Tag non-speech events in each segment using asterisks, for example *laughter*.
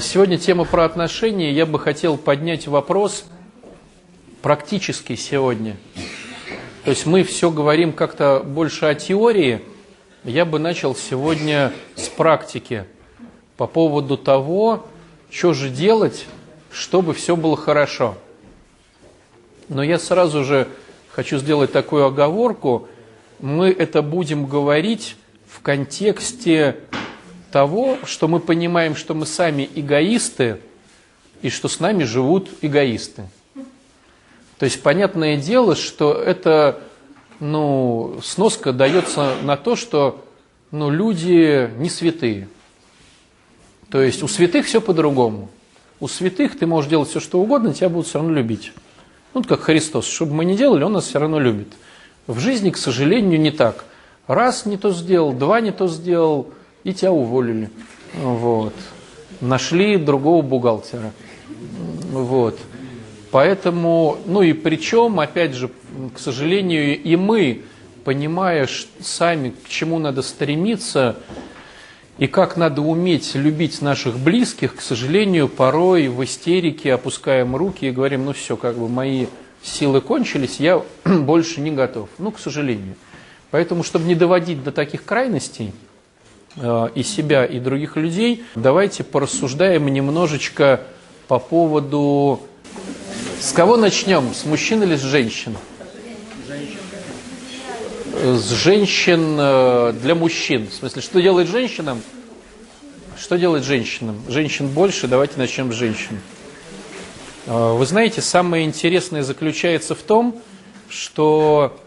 Сегодня тема про отношения. Я бы хотел поднять вопрос практически сегодня. То есть мы все говорим как-то больше о теории. Я бы начал сегодня с практики по поводу того, что же делать, чтобы все было хорошо. Но я сразу же хочу сделать такую оговорку. Мы это будем говорить в контексте того, что мы понимаем, что мы сами эгоисты, и что с нами живут эгоисты. То есть понятное дело, что это ну, сноска дается на то, что ну, люди не святые. То есть у святых все по-другому. У святых ты можешь делать все, что угодно, тебя будут все равно любить. Ну, как Христос. Что бы мы ни делали, Он нас все равно любит. В жизни, к сожалению, не так. Раз не то сделал, два не то сделал – и тебя уволили. Вот. Нашли другого бухгалтера. Вот. Поэтому, ну и причем, опять же, к сожалению, и мы, понимая сами, к чему надо стремиться, и как надо уметь любить наших близких, к сожалению, порой в истерике опускаем руки и говорим, ну все, как бы мои силы кончились, я *clears throat* больше не готов. Ну, к сожалению. Поэтому, чтобы не доводить до таких крайностей, и себя, и других людей, давайте порассуждаем немножечко по поводу... С кого начнем? С мужчин или с женщин? С женщин э, для мужчин. В смысле, что делает женщинам? Что делает женщинам? Женщин больше, давайте начнем с женщин. Э, вы знаете, самое интересное заключается в том, что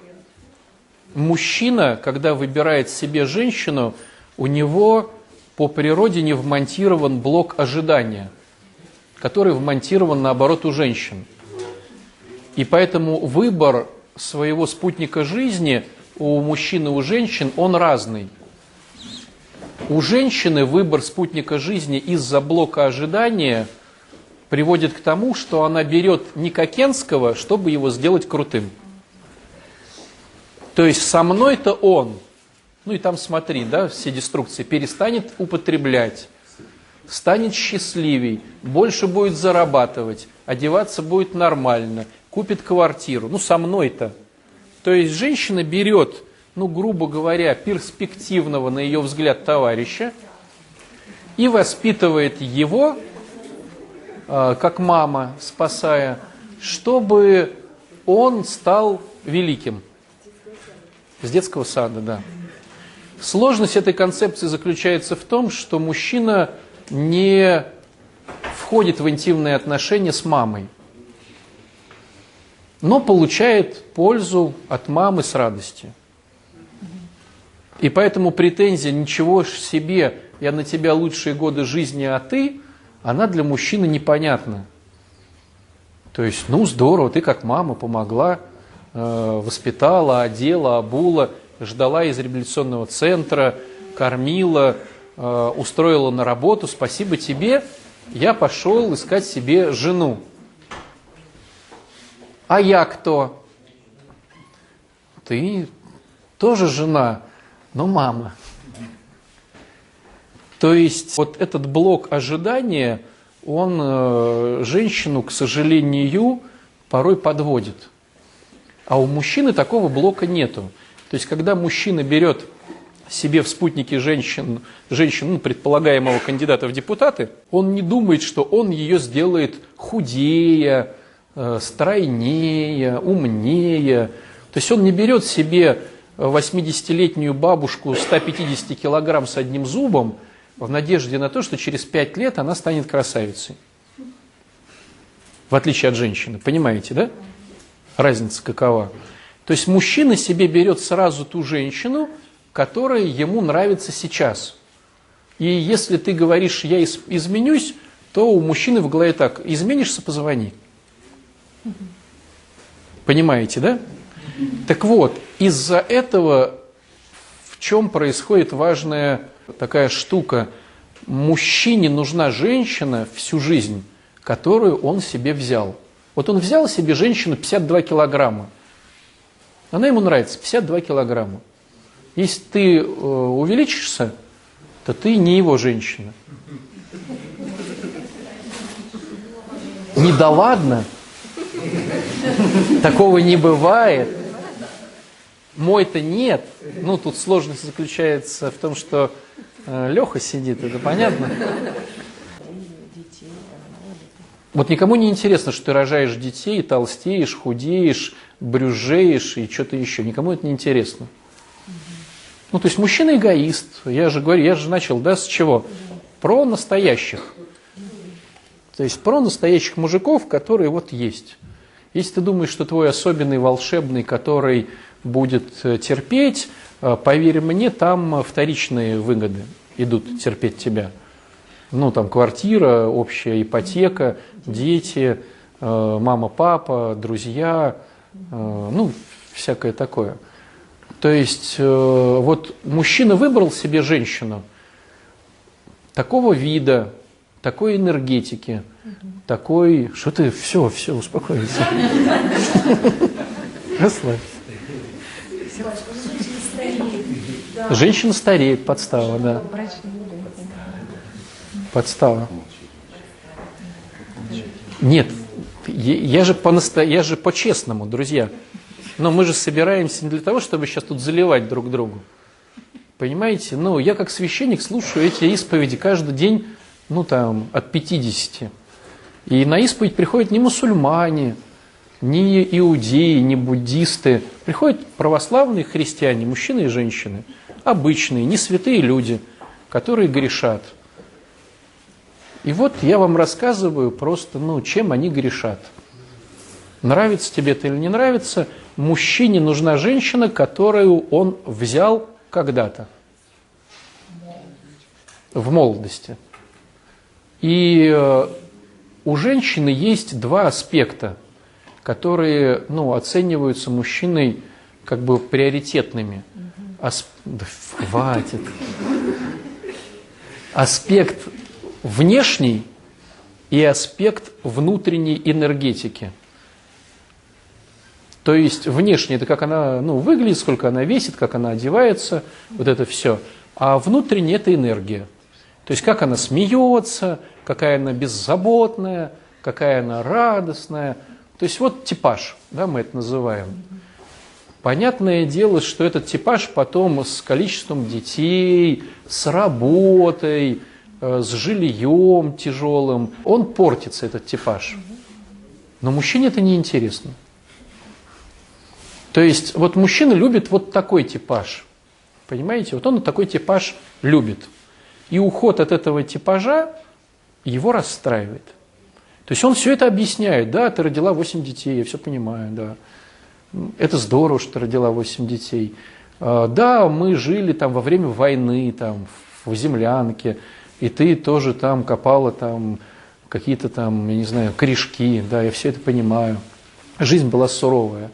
мужчина, когда выбирает себе женщину, у него по природе не вмонтирован блок ожидания, который вмонтирован наоборот у женщин. И поэтому выбор своего спутника жизни у мужчин и у женщин, он разный. У женщины выбор спутника жизни из-за блока ожидания приводит к тому, что она берет Никакенского, чтобы его сделать крутым. То есть со мной-то он – ну и там смотри, да, все деструкции, перестанет употреблять, станет счастливей, больше будет зарабатывать, одеваться будет нормально, купит квартиру. Ну, со мной-то. То есть женщина берет, ну, грубо говоря, перспективного, на ее взгляд, товарища и воспитывает его, э, как мама, спасая, чтобы он стал великим. С детского сада, да. Сложность этой концепции заключается в том, что мужчина не входит в интимные отношения с мамой, но получает пользу от мамы с радостью. И поэтому претензия «ничего ж себе, я на тебя лучшие годы жизни, а ты», она для мужчины непонятна. То есть, ну здорово, ты как мама помогла, э, воспитала, одела, обула – ждала из реабилитационного центра, кормила, э, устроила на работу. Спасибо тебе, я пошел искать себе жену. А я кто? Ты тоже жена, но мама. То есть вот этот блок ожидания, он э, женщину, к сожалению, порой подводит. А у мужчины такого блока нету. То есть, когда мужчина берет себе в спутники женщин, женщин ну, предполагаемого кандидата в депутаты, он не думает, что он ее сделает худее, э, стройнее, умнее. То есть он не берет себе 80-летнюю бабушку 150 килограмм с одним зубом в надежде на то, что через 5 лет она станет красавицей. В отличие от женщины. Понимаете, да? Разница какова? То есть мужчина себе берет сразу ту женщину, которая ему нравится сейчас. И если ты говоришь, я изменюсь, то у мужчины в голове так, изменишься, позвони. Понимаете, да? Так вот, из-за этого в чем происходит важная такая штука? Мужчине нужна женщина всю жизнь, которую он себе взял. Вот он взял себе женщину 52 килограмма. Она ему нравится, 52 килограмма. Если ты э, увеличишься, то ты не его женщина. Не да ладно. Такого не бывает. Мой-то нет. Ну, тут сложность заключается в том, что э, Леха сидит, это понятно. Вот никому не интересно, что ты рожаешь детей, толстеешь, худеешь, брюжеешь и что-то еще. Никому это не интересно. Ну, то есть мужчина эгоист. Я же говорю, я же начал, да, с чего? Про настоящих. То есть про настоящих мужиков, которые вот есть. Если ты думаешь, что твой особенный волшебный, который будет э, терпеть, э, поверь мне, там вторичные выгоды идут терпеть тебя. Ну, там квартира, общая ипотека, дети, э, мама, папа, друзья, ну, всякое такое. То есть вот мужчина выбрал себе женщину такого вида, такой энергетики, такой... Что ты? Все, все, успокойся. Расслабься. Женщина стареет, подстава, да. Подстава. Нет, я же по я же по-честному, друзья. Но мы же собираемся не для того, чтобы сейчас тут заливать друг другу. Понимаете? Ну, я как священник слушаю эти исповеди каждый день, ну, там, от 50. И на исповедь приходят не мусульмане, не иудеи, не буддисты. Приходят православные христиане, мужчины и женщины – обычные, не святые люди, которые грешат. И вот я вам рассказываю просто, ну, чем они грешат. Нравится тебе это или не нравится, мужчине нужна женщина, которую он взял когда-то. В молодости. И э, у женщины есть два аспекта, которые ну, оцениваются мужчиной как бы приоритетными – Асп... Да хватит. Аспект внешний и аспект внутренней энергетики. То есть внешне это как она ну, выглядит, сколько она весит, как она одевается, вот это все. А внутренне это энергия. То есть как она смеется, какая она беззаботная, какая она радостная. То есть вот типаж, да, мы это называем. Понятное дело, что этот типаж потом с количеством детей, с работой, с жильем тяжелым, он портится, этот типаж. Но мужчине это не интересно. То есть вот мужчина любит вот такой типаж. Понимаете? Вот он такой типаж любит. И уход от этого типажа его расстраивает. То есть он все это объясняет. Да, ты родила 8 детей, я все понимаю, да это здорово, что родила 8 детей. А, да, мы жили там во время войны, там, в землянке, и ты тоже там копала там какие-то там, я не знаю, корешки, да, я все это понимаю. Жизнь была суровая.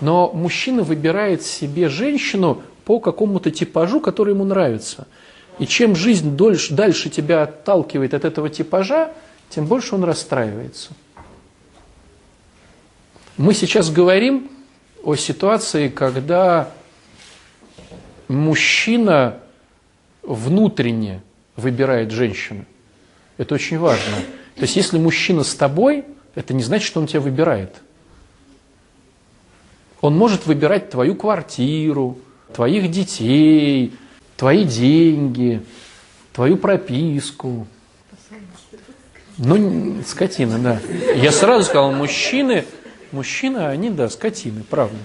Но мужчина выбирает себе женщину по какому-то типажу, который ему нравится. И чем жизнь дольше, дальше тебя отталкивает от этого типажа, тем больше он расстраивается. Мы сейчас говорим о ситуации, когда мужчина внутренне выбирает женщину. Это очень важно. То есть, если мужчина с тобой, это не значит, что он тебя выбирает. Он может выбирать твою квартиру, твоих детей, твои деньги, твою прописку. Ну, скотина, да. Я сразу сказал, мужчины Мужчины, они, да, скотины, правда.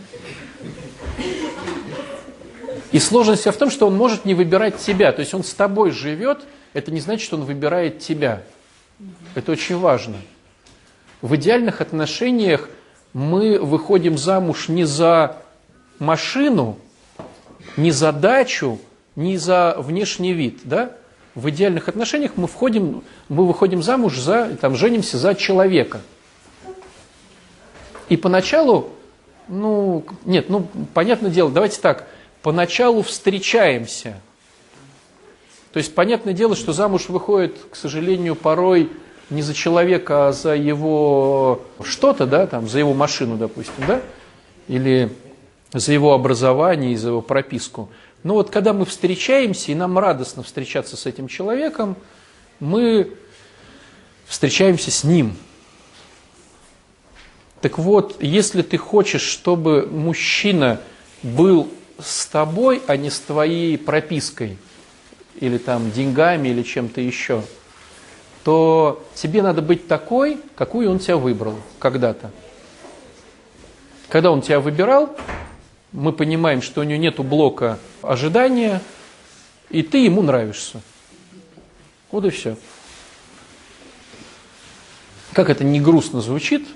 И сложность вся в том, что он может не выбирать тебя. То есть он с тобой живет, это не значит, что он выбирает тебя. Это очень важно. В идеальных отношениях мы выходим замуж не за машину, не за дачу, не за внешний вид. Да? В идеальных отношениях мы, входим, мы выходим замуж за, там, женимся за человека – и поначалу, ну, нет, ну, понятное дело, давайте так, поначалу встречаемся. То есть, понятное дело, что замуж выходит, к сожалению, порой не за человека, а за его что-то, да, там, за его машину, допустим, да, или за его образование и за его прописку. Но вот когда мы встречаемся, и нам радостно встречаться с этим человеком, мы встречаемся с ним – Так вот, если ты хочешь, чтобы мужчина был с тобой, а не с твоей пропиской, или там деньгами, или чем-то еще, то тебе надо быть такой, какую он тебя выбрал когда-то. Когда он тебя выбирал, мы понимаем, что у него нет блока ожидания, и ты ему нравишься. Вот и все. Как это не грустно звучит,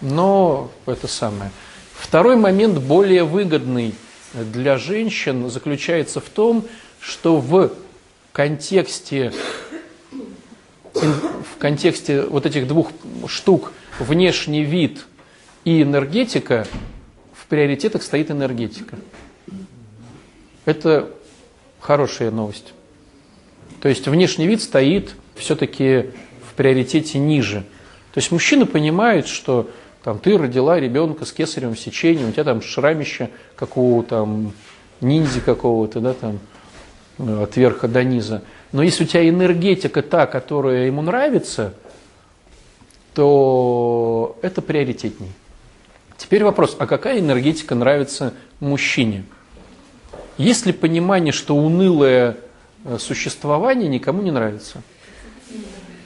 но это самое. Второй момент, более выгодный для женщин, заключается в том, что в контексте, в контексте вот этих двух штук внешний вид и энергетика, в приоритетах стоит энергетика. Это хорошая новость. То есть внешний вид стоит все-таки в приоритете ниже. То есть мужчина понимает, что там, ты родила ребенка с кесаревым сечением, у тебя там шрамище какого-то там ниндзя какого-то, да, там, э, от верха до низа. Но если у тебя энергетика та, которая ему нравится, то это приоритетней. Теперь вопрос, а какая энергетика нравится мужчине? Есть ли понимание, что унылое э, существование никому не нравится?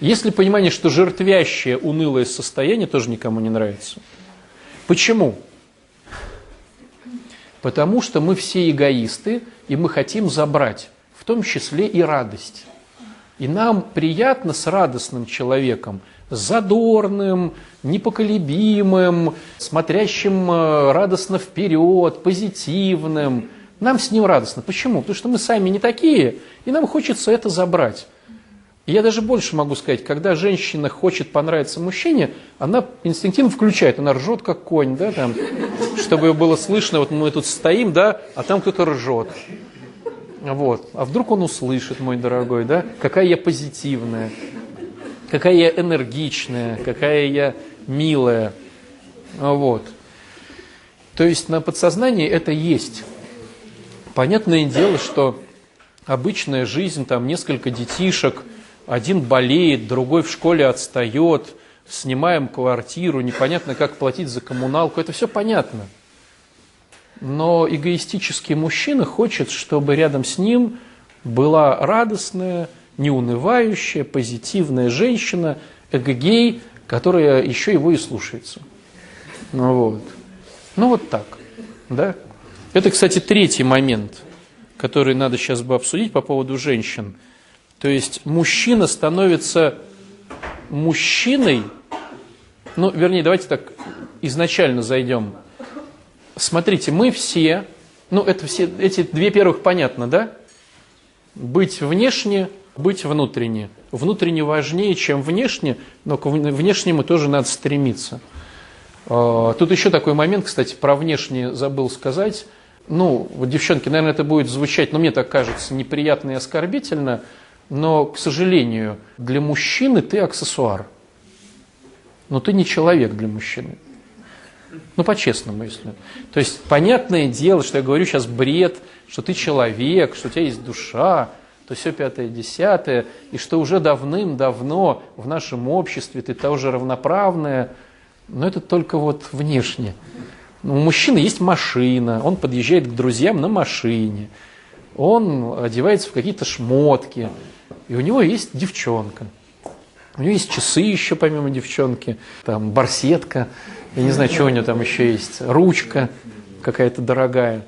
Есть ли понимание, что жертвящее унылое состояние тоже никому не нравится? Почему? Потому что мы все эгоисты, и мы хотим забрать, в том числе и радость. И нам приятно с радостным человеком, задорным, непоколебимым, смотрящим э, радостно вперед, позитивным. Нам с ним радостно. Почему? Потому что мы сами не такие, и нам хочется это забрать. Я даже больше могу сказать, когда женщина хочет понравиться мужчине, она инстинктивно включает, она ржет как конь, да, там, чтобы было слышно, вот мы тут стоим, да, а там кто-то ржет. Вот. А вдруг он услышит, мой дорогой, да, какая я позитивная, какая я энергичная, какая я милая. Вот. То есть на подсознании это есть. Понятное дело, что обычная жизнь, там несколько детишек, один болеет, другой в школе отстает, снимаем квартиру, непонятно, как платить за коммуналку, это все понятно. Но эгоистический мужчина хочет, чтобы рядом с ним была радостная, неунывающая, позитивная женщина, эгогей, которая еще его и слушается. Ну вот. Ну вот так. Да? Это, кстати, третий момент, который надо сейчас бы обсудить по поводу женщин. То есть мужчина становится мужчиной, ну, вернее, давайте так изначально зайдем. Смотрите, мы все, ну, это все, эти две первых понятно, да? Быть внешне, быть внутренне. Внутренне важнее, чем внешне, но к внешнему тоже надо стремиться. А, тут еще такой момент, кстати, про внешнее забыл сказать. Ну, девчонки, наверное, это будет звучать, но мне так кажется, неприятно и оскорбительно, но, к сожалению, для мужчины ты аксессуар. Но ты не человек для мужчины. Ну, по-честному, если. То есть, понятное дело, что я говорю сейчас бред, что ты человек, что у тебя есть душа, то все пятое, десятое, и что уже давным-давно в нашем обществе ты тоже равноправная, но это только вот внешне. У мужчины есть машина, он подъезжает к друзьям на машине, он одевается в какие-то шмотки, и у него есть девчонка. У него есть часы еще помимо девчонки, там барсетка, я не знаю, что у него там еще есть, ручка какая-то дорогая.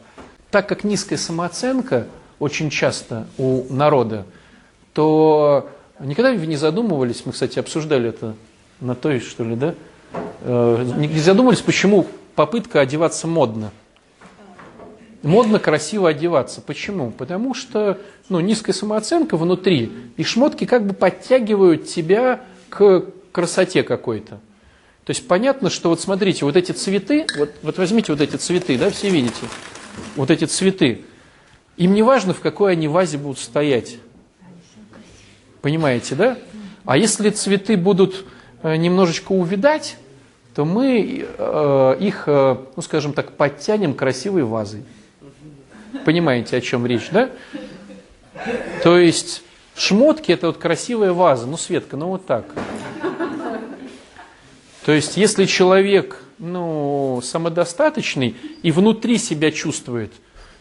Так как низкая самооценка очень часто у народа, то никогда не задумывались, мы, кстати, обсуждали это на той, что ли, да? Э, не задумывались, почему попытка одеваться модно. Модно красиво одеваться. Почему? Потому что ну, низкая самооценка внутри, и шмотки как бы подтягивают тебя к красоте какой-то. То есть понятно, что вот смотрите, вот эти цветы, вот, вот возьмите вот эти цветы, да, все видите, вот эти цветы, им не важно, в какой они вазе будут стоять. Понимаете, да? А если цветы будут э, немножечко увидать, то мы э, их, э, ну скажем так, подтянем красивой вазой. Понимаете, о чем речь, да? То есть шмотки это вот красивая ваза, ну Светка, ну вот так. То есть, если человек ну, самодостаточный и внутри себя чувствует,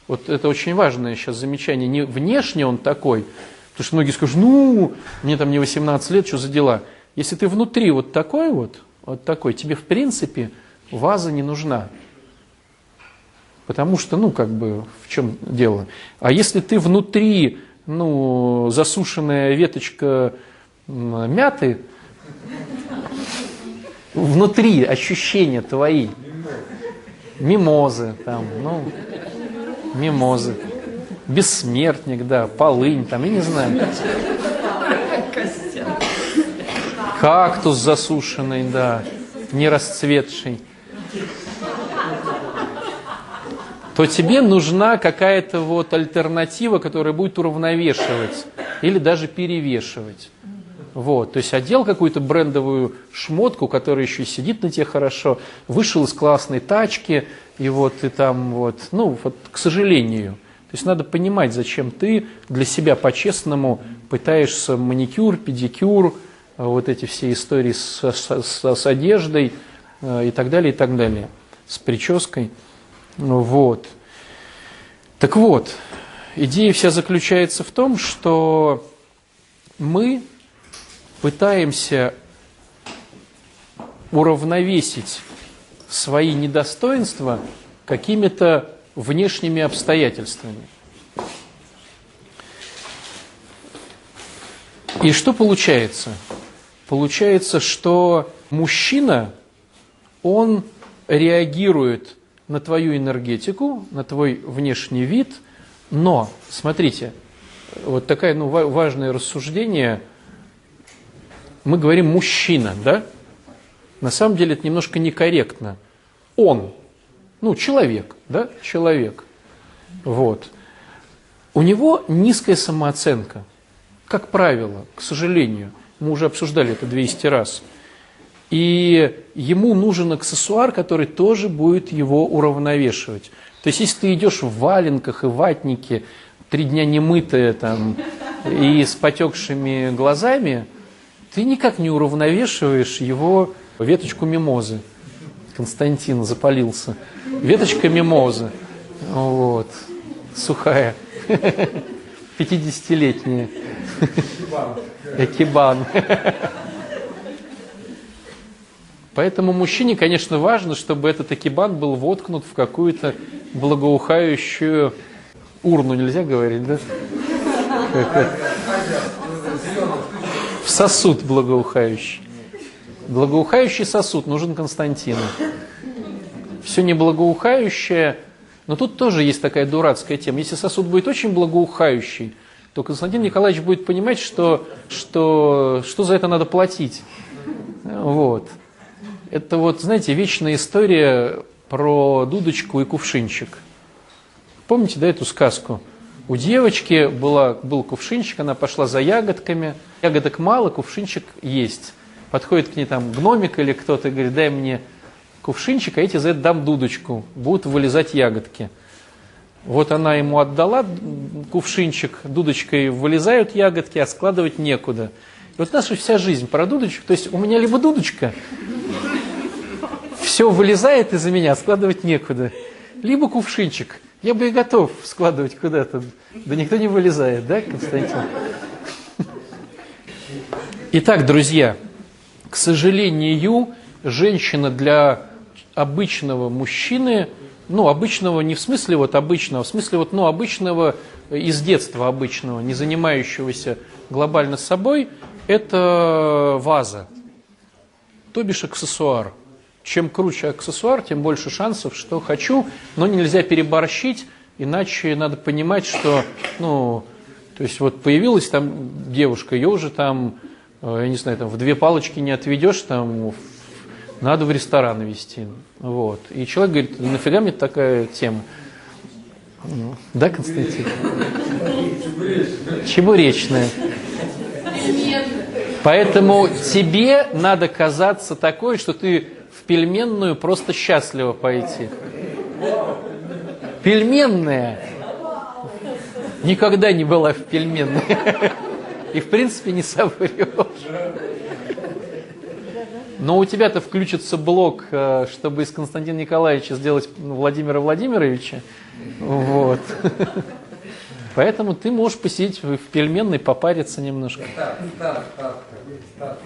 вот это очень важное сейчас замечание, не внешне он такой, потому что многие скажут, ну, мне там не 18 лет, что за дела. Если ты внутри вот такой вот, вот такой, тебе в принципе ваза не нужна. Потому что, ну, как бы, в чем дело? А если ты внутри, ну, засушенная веточка мяты, внутри ощущения твои, мимозы, там, ну, мимозы, бессмертник, да, полынь, там, я не знаю. Кактус засушенный, да, не расцветший. То тебе нужна какая-то вот альтернатива, которая будет уравновешивать или даже перевешивать. Вот, то есть одел какую-то брендовую шмотку, которая еще сидит на тебе хорошо, вышел из классной тачки, и вот ты там вот, ну вот, к сожалению. То есть надо понимать, зачем ты для себя по-честному пытаешься маникюр, педикюр, вот эти все истории с, с, с одеждой э, и так далее, и так далее, с прической. Вот. Так вот, идея вся заключается в том, что мы пытаемся уравновесить свои недостоинства какими-то внешними обстоятельствами. И что получается? Получается, что мужчина, он реагирует на твою энергетику, на твой внешний вид, но, смотрите, вот такое ну, важное рассуждение – мы говорим мужчина, да? На самом деле это немножко некорректно. Он, ну, человек, да, человек. Вот. У него низкая самооценка, как правило, к сожалению. Мы уже обсуждали это 200 раз. И ему нужен аксессуар, который тоже будет его уравновешивать. То есть, если ты идешь в валенках и ватнике, три дня не мытая там, и с потекшими глазами, ты никак не уравновешиваешь его веточку мимозы. Константин запалился. Веточка мимозы. Вот. Сухая. *laughs* 50-летняя. Экибан. Поэтому мужчине, конечно, важно, чтобы этот экибан был воткнут в какую-то благоухающую урну, нельзя говорить, да? в сосуд благоухающий. Благоухающий сосуд нужен Константину. Все не благоухающее, но тут тоже есть такая дурацкая тема. Если сосуд будет очень благоухающий, то Константин Николаевич будет понимать, что, что, что за это надо платить. Вот. Это вот, знаете, вечная история про дудочку и кувшинчик. Помните, да, эту сказку? У девочки была, был кувшинчик, она пошла за ягодками. Ягодок мало, кувшинчик есть. Подходит к ней там гномик или кто-то и говорит, дай мне кувшинчик, а эти за это дам дудочку. Будут вылезать ягодки. Вот она ему отдала кувшинчик, дудочкой вылезают ягодки, а складывать некуда. И вот наша вся жизнь про дудочку. То есть у меня либо дудочка, все вылезает из-за меня, складывать некуда. Либо кувшинчик – я бы и готов складывать куда-то. Да никто не вылезает, да, Константин? Итак, друзья, к сожалению, женщина для обычного мужчины, ну, обычного не в смысле вот обычного, в смысле вот, ну, обычного из детства обычного, не занимающегося глобально собой, это ваза, то бишь аксессуар – чем круче аксессуар, тем больше шансов, что хочу, но нельзя переборщить, иначе надо понимать, что, ну, то есть вот появилась там девушка, ее уже там, э, я не знаю, там в две палочки не отведешь, там надо в ресторан вести. Вот. И человек говорит, нафига мне такая тема? Да, Константин? Чебуречная. Поэтому тебе надо казаться такой, что ты пельменную просто счастливо пойти. Пельменная никогда не была в пельменной. И в принципе не соврешь. Но у тебя-то включится блок, э, чтобы из Константина Николаевича сделать Владимира Владимировича. Вот. Поэтому ты можешь посидеть в пельменной, попариться немножко.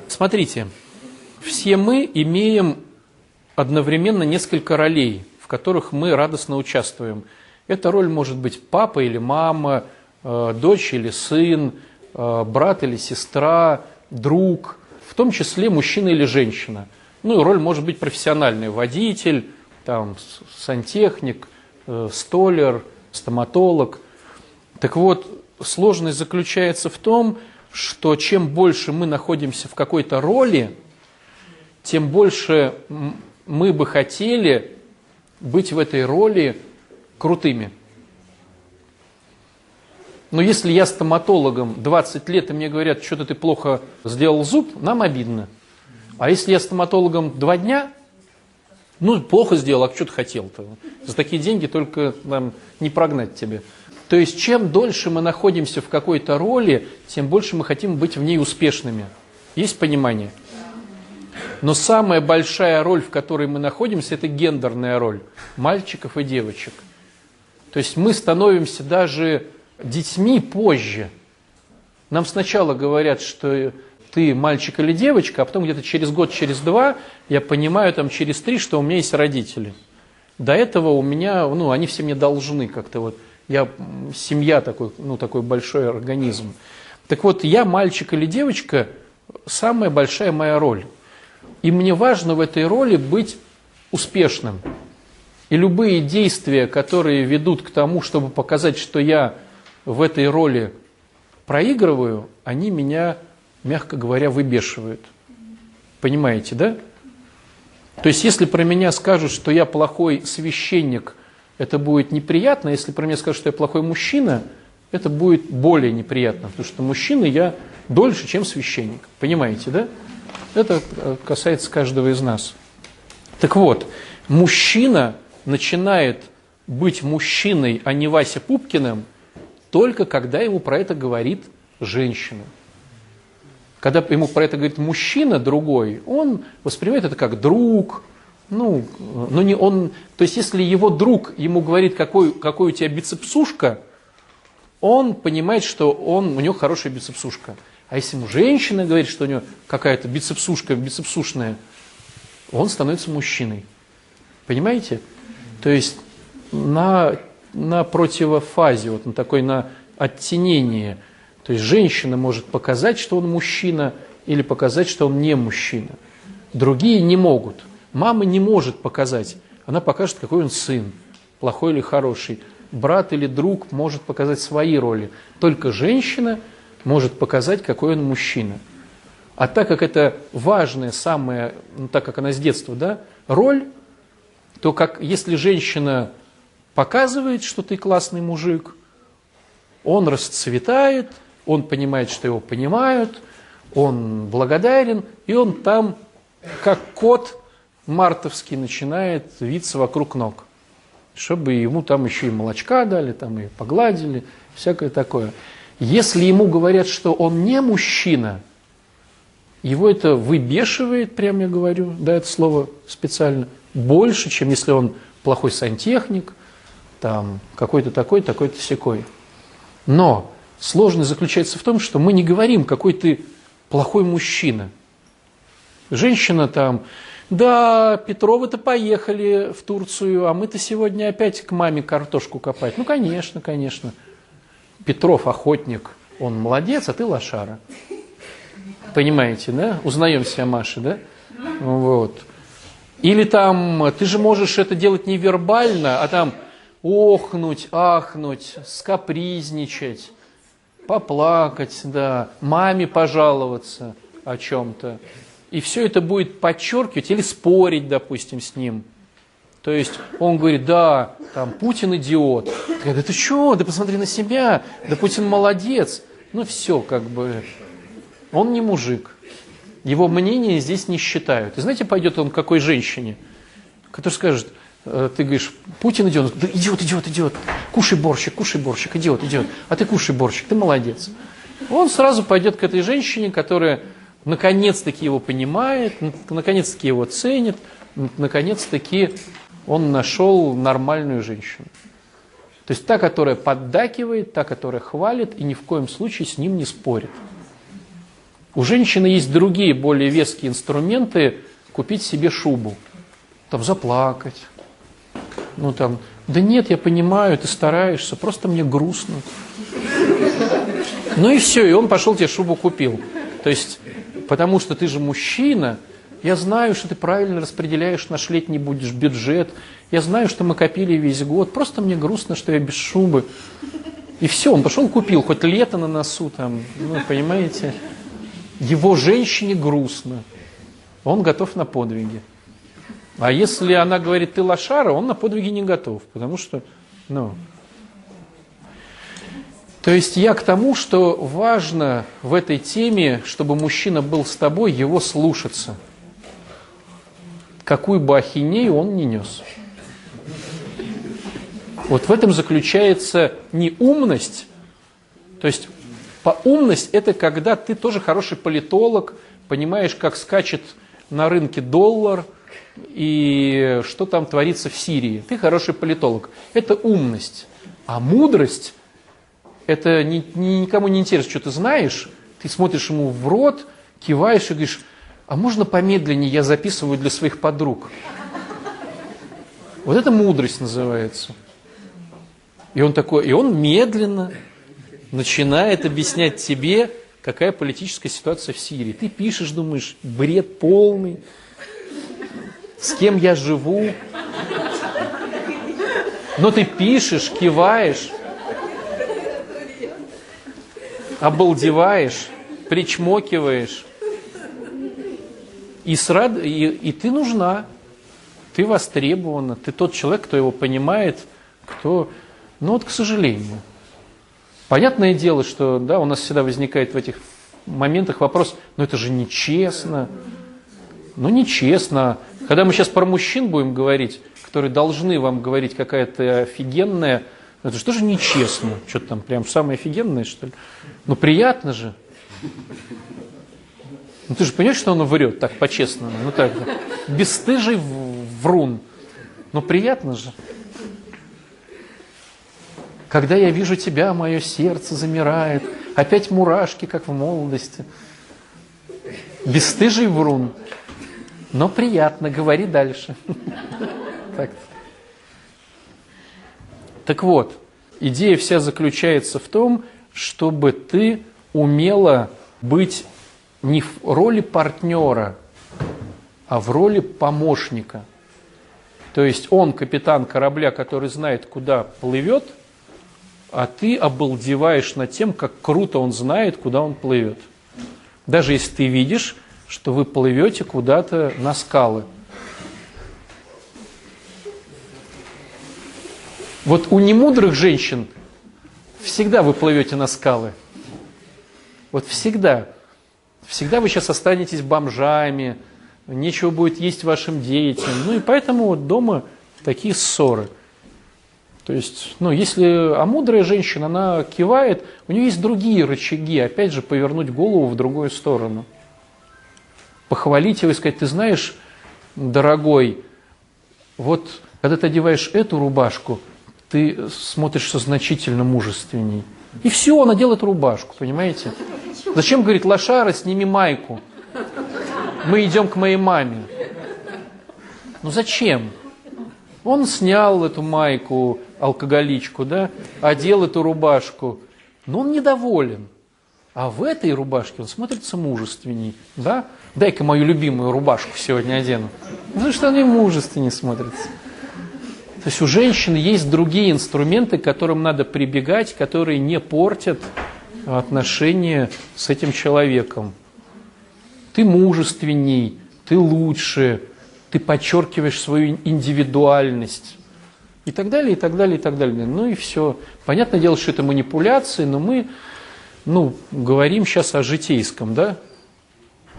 Смотрите, все мы имеем одновременно несколько ролей, в которых мы радостно участвуем. Эта роль может быть папа или мама, э, дочь или сын, э, брат или сестра, друг, в том числе мужчина или женщина. Ну и роль может быть профессиональная, водитель, там, сантехник, э, столер, стоматолог – так вот, сложность заключается в том, что чем больше мы находимся в какой-то роли, тем больше мы бы хотели быть в этой роли крутыми. Но если я стоматологом 20 лет, и мне говорят, что-то ты плохо сделал зуб, нам обидно. А если я стоматологом два дня, ну, плохо сделал, а что ты хотел-то? За такие деньги только нам не прогнать тебе. То есть, чем дольше мы находимся в какой-то роли, тем больше мы хотим быть в ней успешными. Есть понимание? Но самая большая роль, в которой мы находимся, это гендерная роль мальчиков и девочек. То есть мы становимся даже детьми позже. Нам сначала говорят, что ты мальчик или девочка, а потом где-то через год, через два, я понимаю, там через три, что у меня есть родители. До этого у меня, ну, они все мне должны как-то вот я семья такой, ну, такой большой организм. Так вот, я мальчик или девочка, самая большая моя роль. И мне важно в этой роли быть успешным. И любые действия, которые ведут к тому, чтобы показать, что я в этой роли проигрываю, они меня, мягко говоря, выбешивают. Понимаете, да? То есть, если про меня скажут, что я плохой священник – это будет неприятно. Если про меня скажут, что я плохой мужчина, это будет более неприятно, потому что мужчина я дольше, чем священник. Понимаете, да? Это э, касается каждого из нас. Так вот, мужчина начинает быть мужчиной, а не Вася Пупкиным, только когда ему про это говорит женщина. Когда ему про это говорит мужчина другой, он воспринимает это как друг, ну, но не он, то есть если его друг ему говорит, какой, какой у тебя бицепсушка, он понимает, что он, у него хорошая бицепсушка. А если ему женщина говорит, что у него какая-то бицепсушка, бицепсушная, он становится мужчиной. Понимаете? То есть на, на противофазе, вот на такой на оттенение. То есть женщина может показать, что он мужчина, или показать, что он не мужчина. Другие не могут. Мама не может показать, она покажет, какой он сын, плохой или хороший. Брат или друг может показать свои роли. Только женщина может показать, какой он мужчина. А так как это важная, самая, ну, так как она с детства, да, роль, то как если женщина показывает, что ты классный мужик, он расцветает, он понимает, что его понимают, он благодарен, и он там, как кот, мартовский начинает виться вокруг ног, чтобы ему там еще и молочка дали, там и погладили, всякое такое. Если ему говорят, что он не мужчина, его это выбешивает, прямо я говорю, да, это слово специально, больше, чем если он плохой сантехник, там какой-то такой, такой-то секой. Но сложность заключается в том, что мы не говорим, какой ты плохой мужчина. Женщина там да, Петровы-то поехали в Турцию, а мы-то сегодня опять к маме картошку копать. Ну, конечно, конечно. Петров охотник, он молодец, а ты лошара. Понимаете, да? Узнаем себя Маши, да? Вот. Или там, ты же можешь это делать не вербально, а там охнуть, ахнуть, скапризничать, поплакать, да, маме пожаловаться о чем-то. И все это будет подчеркивать или спорить, допустим, с ним. То есть он говорит, да, там Путин идиот. Говоришь, да ты что, да посмотри на себя, да Путин молодец. Ну все, как бы, он не мужик. Его мнение здесь не считают. И знаете, пойдет он к какой женщине, которая скажет, э, ты говоришь, Путин идиот, да идиот, идиот, идиот, кушай борщик, кушай борщик, идиот, идиот, а ты кушай борщик, ты молодец. Он сразу пойдет к этой женщине, которая наконец-таки его понимает, наконец-таки его ценит, наконец-таки он нашел нормальную женщину. То есть та, которая поддакивает, та, которая хвалит и ни в коем случае с ним не спорит. У женщины есть другие, более веские инструменты купить себе шубу. Там заплакать. Ну там, да нет, я понимаю, ты стараешься, просто мне грустно. Ну и все, и он пошел тебе шубу купил. То есть, потому что ты же мужчина, я знаю, что ты правильно распределяешь наш летний будешь бюджет. Я знаю, что мы копили весь год. Просто мне грустно, что я без шубы. И все, он пошел купил, хоть лето на носу там, ну, понимаете. Его женщине грустно. Он готов на подвиги. А если она говорит, ты лошара, он на подвиги не готов, потому что, ну... То есть я к тому, что важно в этой теме, чтобы мужчина был с тобой, его слушаться. Какую бы ахинею он не нес. Вот в этом заключается не умность, то есть по умность это когда ты тоже хороший политолог, понимаешь, как скачет на рынке доллар и что там творится в Сирии. Ты хороший политолог. Это умность. А мудрость – это ни, ни, никому не интересно, что ты знаешь. Ты смотришь ему в рот, киваешь и говоришь, а можно помедленнее, я записываю для своих подруг. Вот это мудрость называется. И он такой, и он медленно начинает объяснять тебе, какая политическая ситуация в Сирии. Ты пишешь, думаешь, бред полный, с кем я живу. Но ты пишешь, киваешь, обалдеваешь, причмокиваешь. И, срад... и, и ты нужна, ты востребована, ты тот человек, кто его понимает, кто но вот, к сожалению, понятное дело, что да, у нас всегда возникает в этих моментах вопрос, ну это же нечестно. Ну нечестно. Когда мы сейчас про мужчин будем говорить, которые должны вам говорить какая-то офигенная, это же нечестно? Что-то там прям самое офигенное, что ли? Ну приятно же. Ну ты же понимаешь, что он врет так по-честному? Ну так, бесстыжий врун. Ну приятно же. Когда я вижу тебя, мое сердце замирает. Опять мурашки, как в молодости. Бестыжий врун. Но приятно, говори дальше. Так. так вот, идея вся заключается в том, чтобы ты умела быть не в роли партнера, а в роли помощника. То есть он капитан корабля, который знает, куда плывет – а ты обалдеваешь над тем, как круто он знает, куда он плывет. Даже если ты видишь, что вы плывете куда-то на скалы. Вот у немудрых женщин всегда вы плывете на скалы. Вот всегда. Всегда вы сейчас останетесь бомжами, нечего будет есть вашим детям. Ну и поэтому вот дома такие ссоры – то есть, ну, если, а мудрая женщина, она кивает, у нее есть другие рычаги, опять же, повернуть голову в другую сторону. Похвалить его и сказать, ты знаешь, дорогой, вот когда ты одеваешь эту рубашку, ты смотришься значительно мужественней. И все, она делает рубашку, понимаете? Зачем, говорит, лошара, сними майку. Мы идем к моей маме. Ну зачем? Он снял эту майку, алкоголичку, да, одел эту рубашку, но он недоволен. А в этой рубашке он смотрится мужественней, да? Дай-ка мою любимую рубашку сегодня одену. Ну что они мужественнее смотрятся. То есть у женщин есть другие инструменты, к которым надо прибегать, которые не портят отношения с этим человеком. Ты мужественней, ты лучше, ты подчеркиваешь свою индивидуальность. И так далее, и так далее, и так далее. Ну и все. Понятное дело, что это манипуляции, но мы ну, говорим сейчас о житейском, да?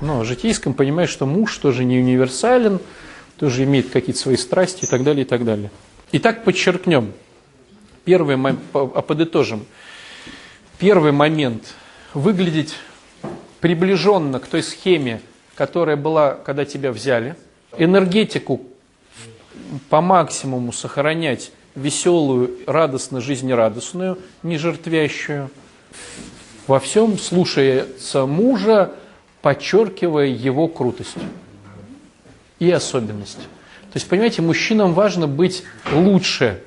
Ну, о житейском, понимаешь, что муж тоже не универсален, тоже имеет какие-то свои страсти и так далее, и так далее. Итак, подчеркнем. Первый, а подытожим. Первый момент. Выглядеть приближенно к той схеме, которая была, когда тебя взяли. Энергетику по максимуму сохранять веселую, радостно жизнерадостную, не жертвящую. Во всем слушается мужа, подчеркивая его крутость и особенность. То есть, понимаете, мужчинам важно быть лучше.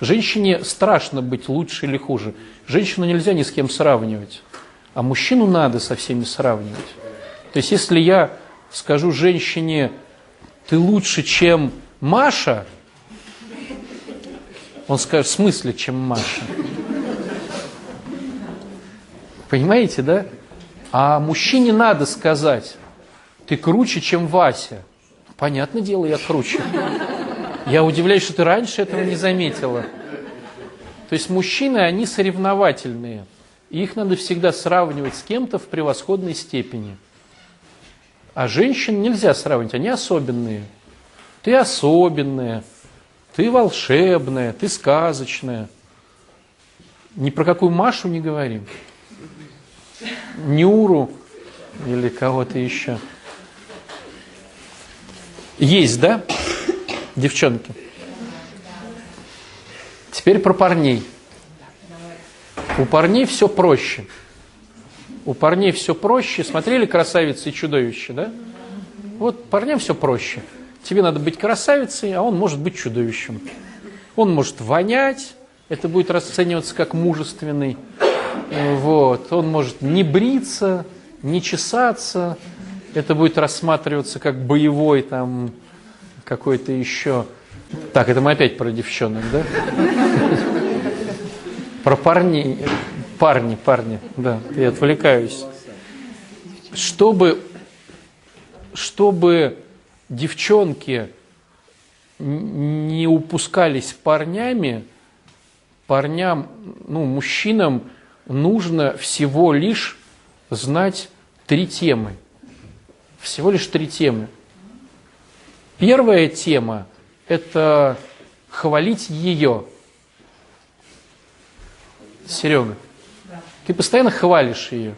Женщине страшно быть лучше или хуже. Женщину нельзя ни с кем сравнивать, а мужчину надо со всеми сравнивать. То есть, если я скажу женщине, ты лучше, чем Маша, он скажет, в смысле, чем Маша? Понимаете, да? А мужчине надо сказать, ты круче, чем Вася. Понятное дело, я круче. Я удивляюсь, что ты раньше этого не заметила. То есть мужчины, они соревновательные. Их надо всегда сравнивать с кем-то в превосходной степени. А женщин нельзя сравнивать, они особенные. Ты особенная, ты волшебная, ты сказочная. Ни про какую Машу не говорим. Нюру или кого-то еще. Есть, да, девчонки? Теперь про парней. У парней все проще. У парней все проще. Смотрели «Красавицы и чудовище», да? Вот парням все проще. Тебе надо быть красавицей, а он может быть чудовищем. Он может вонять, это будет расцениваться как мужественный. Вот. Он может не бриться, не чесаться, это будет рассматриваться как боевой там какой-то еще. Так, это мы опять про девчонок, да? Про парней. Парни, парни, да, я отвлекаюсь. Чтобы, чтобы девчонки не упускались парнями, парням, ну, мужчинам нужно всего лишь знать три темы – всего лишь три темы. Первая тема – это хвалить ее. Серега, ты постоянно хвалишь ее,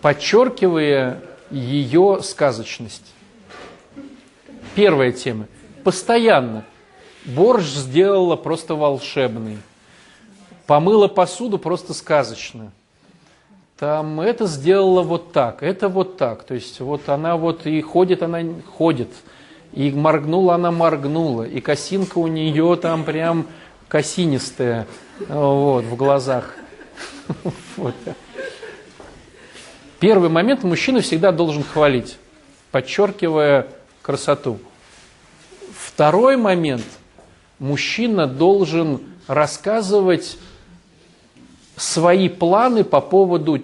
подчеркивая ее сказочность. Первая тема. Постоянно. Борщ сделала просто волшебный. Помыла посуду просто сказочно там это сделала вот так, это вот так. То есть вот она вот и ходит, она ходит, и моргнула, она моргнула, и косинка у нее там прям косинистая вот, в глазах. *laughs* Вот. Первый момент мужчина всегда должен хвалить, подчеркивая красоту. Второй момент мужчина должен рассказывать свои планы по поводу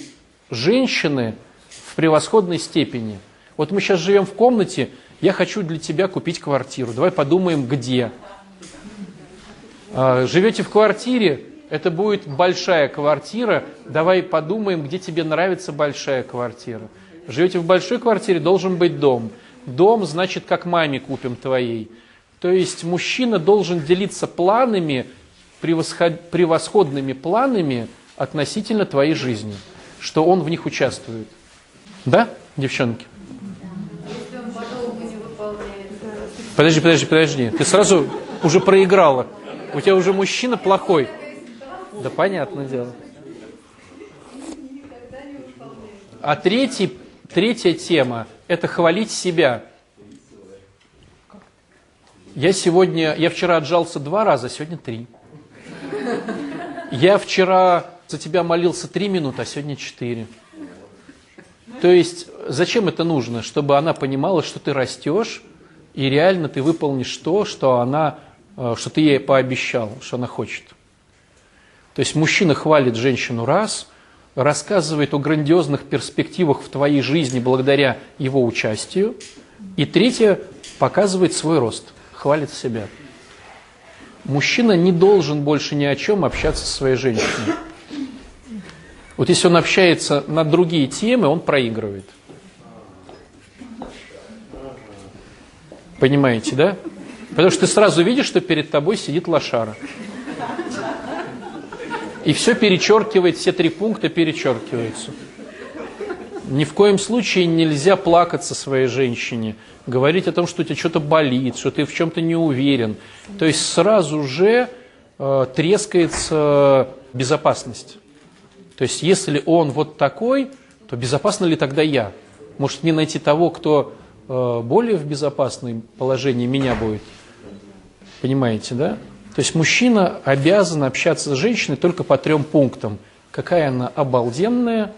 женщины в превосходной степени. Вот мы сейчас живем в комнате, я хочу для тебя купить квартиру. Давай подумаем, где. А, живете в квартире, это будет большая квартира. Давай подумаем, где тебе нравится большая квартира. Живете в большой квартире, должен быть дом. Дом, значит, как маме купим твоей. То есть мужчина должен делиться планами, превосходными планами относительно твоей жизни, что он в них участвует. Да, девчонки? Подожди, подожди, подожди. Ты сразу уже проиграла. У тебя уже мужчина плохой. Да понятное дело. А третий, третья тема – это хвалить себя. Я сегодня, я вчера отжался два раза, сегодня три. Я вчера за тебя молился три минуты, а сегодня четыре. То есть, зачем это нужно? Чтобы она понимала, что ты растешь, и реально ты выполнишь то, что, она, э, что ты ей пообещал, что она хочет. То есть мужчина хвалит женщину раз, рассказывает о грандиозных перспективах в твоей жизни благодаря его участию, и третье, показывает свой рост, хвалит себя. Мужчина не должен больше ни о чем общаться со своей женщиной. Вот если он общается на другие темы, он проигрывает. Понимаете, да? Потому что ты сразу видишь, что перед тобой сидит лошара. И все перечеркивает, все три пункта перечеркиваются. Ни в коем случае нельзя плакаться своей женщине, говорить о том, что у тебя что-то болит, что ты в чем-то не уверен. То есть сразу же э, трескается безопасность. То есть если он вот такой, то безопасно ли тогда я? Может мне найти того, кто более в безопасном положении меня будет? Понимаете, да? То есть мужчина обязан общаться с женщиной только по трем пунктам. Какая она обалденная,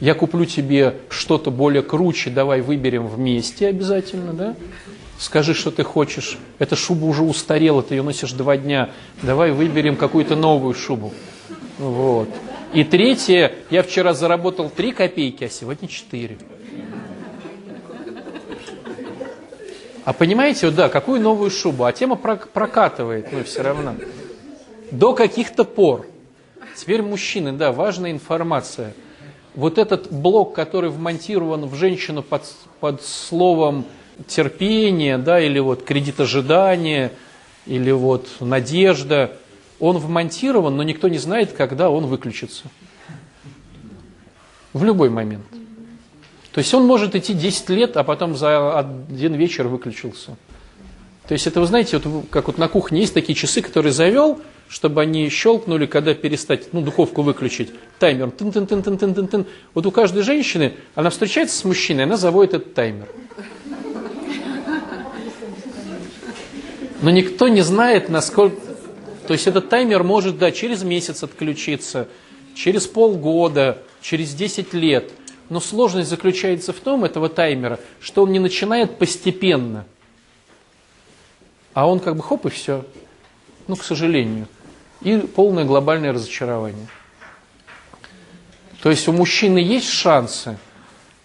я куплю тебе что-то более круче, давай выберем вместе обязательно, да? Скажи, что ты хочешь. Эта шуба уже устарела, ты ее носишь два дня. Давай выберем какую-то новую шубу. Вот. И третье, я вчера заработал три копейки, а сегодня четыре. А понимаете, вот да, какую новую шубу? А тема прокатывает, ну все равно. До каких-то пор. Теперь мужчины, да, важная информация. Вот этот блок, который вмонтирован в женщину под, под словом терпение, да, или вот кредитожидание, или вот надежда, он вмонтирован, но никто не знает, когда он выключится. В любой момент. То есть он может идти 10 лет, а потом за один вечер выключился. То есть это, вы знаете, вот как вот на кухне есть такие часы, которые завел, чтобы они щелкнули, когда перестать, ну, духовку выключить. Таймер. Тын -тын -тын -тын -тын -тын -тын. Вот у каждой женщины, она встречается с мужчиной, она заводит этот таймер. Но никто не знает, насколько, то есть этот таймер может, да, через месяц отключиться, через полгода, через 10 лет. Но сложность заключается в том, этого таймера, что он не начинает постепенно. А он как бы хоп и все. Ну, к сожалению. И полное глобальное разочарование. То есть у мужчины есть шансы,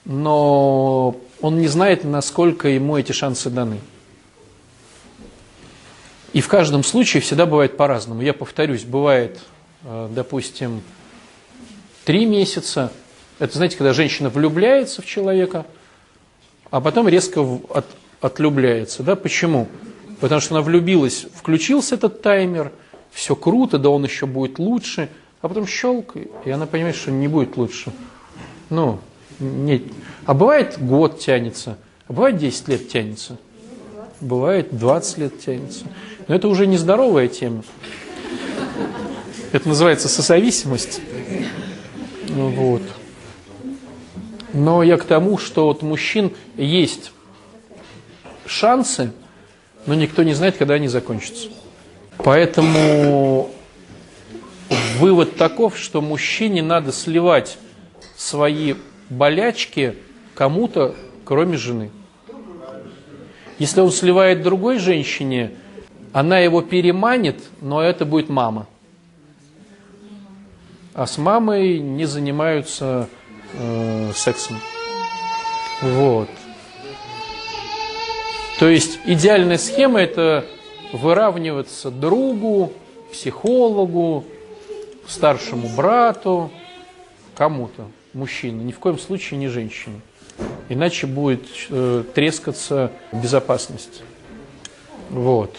но он не знает, насколько ему эти шансы даны. И в каждом случае всегда бывает по-разному. Я повторюсь, бывает, э, допустим, три месяца. Это, знаете, когда женщина влюбляется в человека, а потом резко от, отлюбляется. Да? Почему? Потому что она влюбилась, включился этот таймер, все круто, да он еще будет лучше, а потом щелк, и она понимает, что не будет лучше. Ну, нет. А бывает год тянется, а бывает 10 лет тянется, бывает 20 лет тянется. Но это уже нездоровая тема. Это называется сосависимость. Ну вот. Но я к тому, что вот мужчин есть шансы, но никто не знает, когда они закончатся. Поэтому вывод таков, что мужчине надо сливать свои болячки кому-то, кроме жены. Если он сливает другой женщине, она его переманит, но это будет мама. А с мамой не занимаются э, сексом. Вот. То есть идеальная схема это выравниваться другу, психологу, старшему брату, кому-то, мужчине, ни в коем случае не женщине. Иначе будет э, трескаться безопасность. Вот.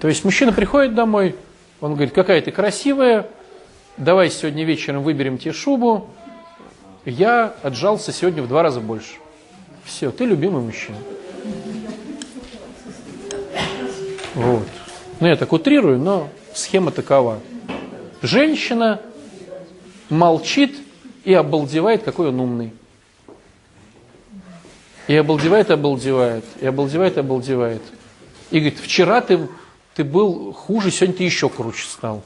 То есть мужчина приходит домой, он говорит, какая ты красивая, давай сегодня вечером выберем тебе шубу, я отжался сегодня в два раза больше. Все, ты любимый мужчина. Вот. Ну, я так утрирую, но схема такова. Женщина молчит и обалдевает, какой он умный. И обалдевает, обалдевает, и обалдевает, обалдевает. И говорит, вчера ты, ты был хуже, сегодня ты еще круче стал.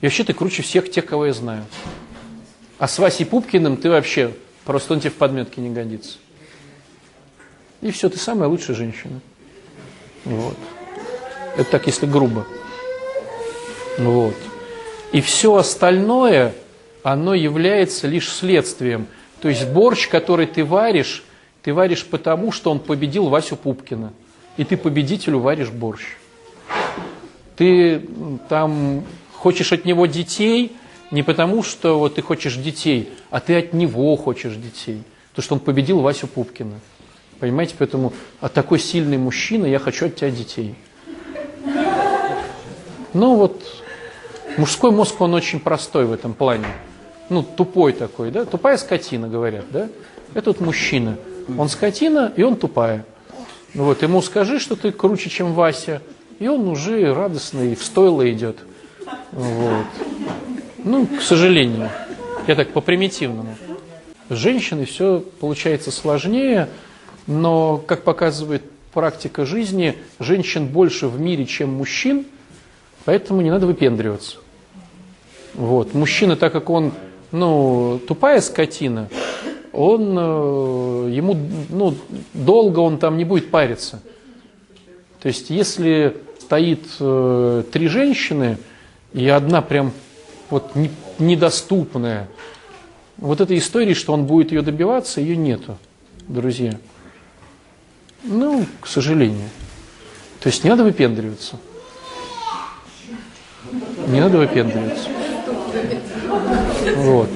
И вообще ты круче всех тех, кого я знаю. А с Васей Пупкиным ты вообще, просто он тебе в подметке не годится. И все, ты самая лучшая женщина. Вот. Это так, если грубо. Вот. И все остальное, оно является лишь следствием. То есть борщ, который ты варишь, ты варишь потому, что он победил Васю Пупкина. И ты победителю варишь борщ. Ты там хочешь от него детей не потому, что вот ты хочешь детей, а ты от него хочешь детей. Потому что он победил Васю Пупкина. Понимаете, поэтому а такой сильный мужчина, я хочу от тебя детей. Ну вот, мужской мозг, он очень простой в этом плане. Ну, тупой такой, да? Тупая скотина, говорят, да? этот мужчина. Он скотина, и он тупая. Ну вот, ему скажи, что ты круче, чем Вася, и он уже радостный в стойло идет. Вот. Ну, к сожалению. Я так по-примитивному. С женщиной все получается сложнее, но, как показывает практика жизни, женщин больше в мире, чем мужчин, поэтому не надо выпендриваться. Вот. Мужчина, так как он ну, тупая скотина, он, э, ему ну, долго он там не будет париться. То есть, если стоит э, три женщины, и одна прям вот не, недоступная, вот этой истории, что он будет ее добиваться, ее нету, друзья. Ну, к сожалению. То есть не надо выпендриваться. Не надо выпендриваться. Вот.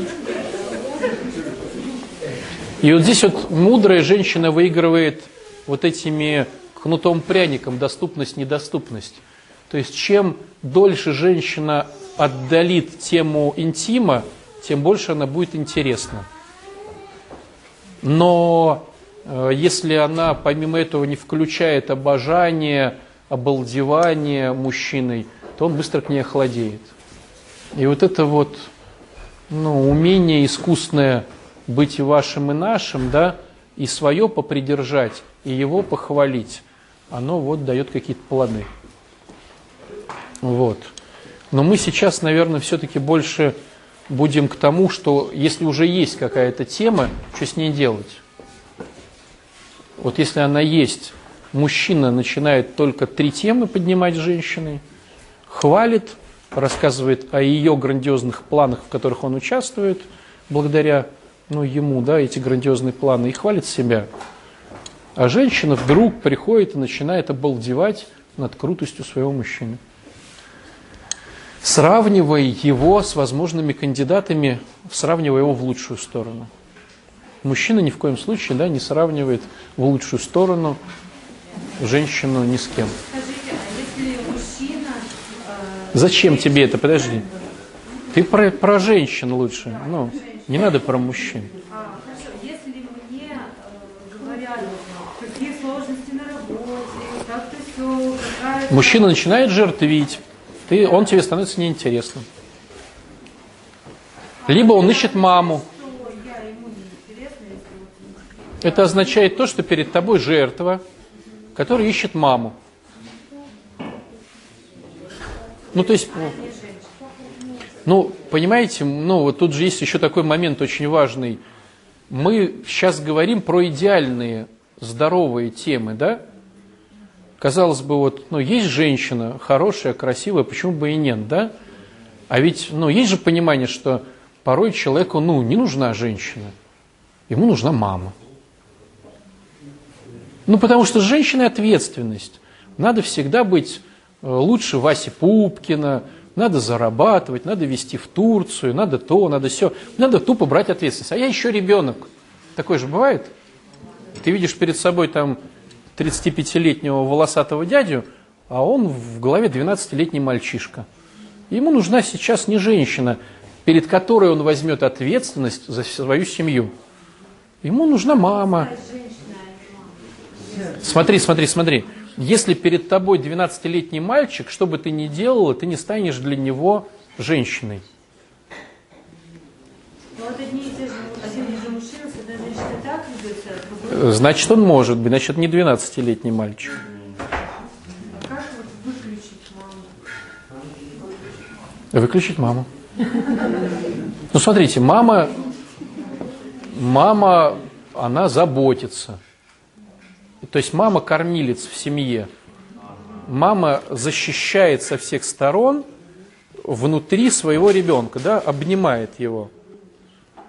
И вот здесь вот мудрая женщина выигрывает вот этими кнутом-пряником доступность-недоступность. То есть чем дольше женщина отдалит тему интима, тем больше она будет интересна. Но э, если она помимо этого не включает обожание, обалдевание мужчиной, то он быстро к ней охладеет. И вот это вот ну, умение искусное быть и вашим, и нашим, да, и свое попридержать, и его похвалить, оно вот дает какие-то плоды. Вот. Но мы сейчас, наверное, все-таки больше будем к тому, что если уже есть какая-то тема, что с ней делать? Вот если она есть, мужчина начинает только три темы поднимать с женщиной, хвалит, рассказывает о ее грандиозных планах, в которых он участвует, благодаря ну, ему, да, эти грандиозные планы, и хвалит себя. А женщина вдруг приходит и начинает обалдевать над крутостью своего мужчины сравнивая его с возможными кандидатами, сравнивая его в лучшую сторону. Мужчина ни в коем случае да, не сравнивает в лучшую сторону женщину ни с кем. Скажите, а мужчина... Э, Зачем тебе это? Подожди. Ты про, про женщин лучше. Ну, не надо про мужчин. А, хорошо. Если мне э, говорят, какие сложности на работе, как-то все... Мужчина начинает жертвить ты, он тебе становится неинтересным. Либо он ищет маму. Это означает то, что перед тобой жертва, которая ищет маму. Ну, то есть, ну, понимаете, ну, вот тут же есть еще такой момент очень важный. Мы сейчас говорим про идеальные, здоровые темы, да? Казалось бы, вот, ну, есть женщина хорошая, красивая, почему бы и нет, да? А ведь, ну, есть же понимание, что порой человеку, ну, не нужна женщина, ему нужна мама. Ну, потому что с женщиной ответственность. Надо всегда быть э, лучше Васи Пупкина, надо зарабатывать, надо вести в Турцию, надо то, надо все. Надо тупо брать ответственность. А я еще ребенок. Такое же бывает? Ты видишь перед собой там 35-летнего волосатого дядю, а он в голове 12-летний мальчишка. Ему нужна сейчас не женщина, перед которой он возьмет ответственность за свою семью. Ему нужна мама. Смотри, смотри, смотри. Если перед тобой 12-летний мальчик, что бы ты ни делала, ты не станешь для него женщиной. Но это не те же, один же мужчина, с одной женщиной так ведется, Значит, он может быть, значит, не 12-летний мальчик. Выключить маму? Выключить маму. Ну, смотрите, мама, мама, она заботится. То есть мама кормилец в семье. Мама защищает со всех сторон внутри своего ребенка, да, обнимает его.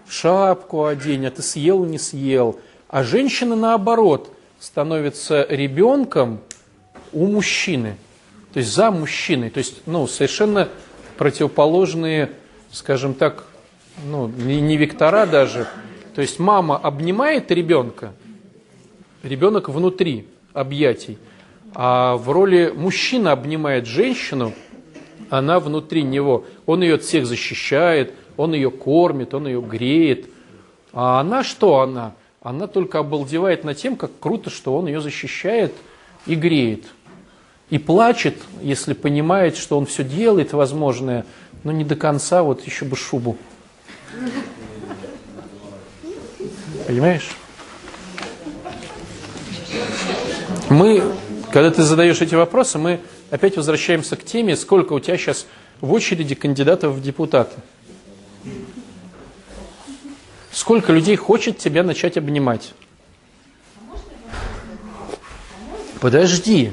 Шапку одень, а ты съел, не съел а женщина, наоборот, становится ребенком у мужчины, то есть за мужчиной. То есть, ну, совершенно противоположные, скажем так, ну, не, не вектора даже. То есть мама обнимает ребенка, ребенок внутри объятий, а в роли мужчина обнимает женщину, она внутри него. Он ее от всех защищает, он ее кормит, он ее греет. А она что она? Она только обалдевает над тем, как круто, что он ее защищает и греет. И плачет, если понимает, что он все делает возможное, но не до конца, вот еще бы шубу. Понимаешь? Мы, когда ты задаешь эти вопросы, мы опять возвращаемся к теме, сколько у тебя сейчас в очереди кандидатов в депутаты. Сколько людей хочет тебя начать обнимать? Подожди.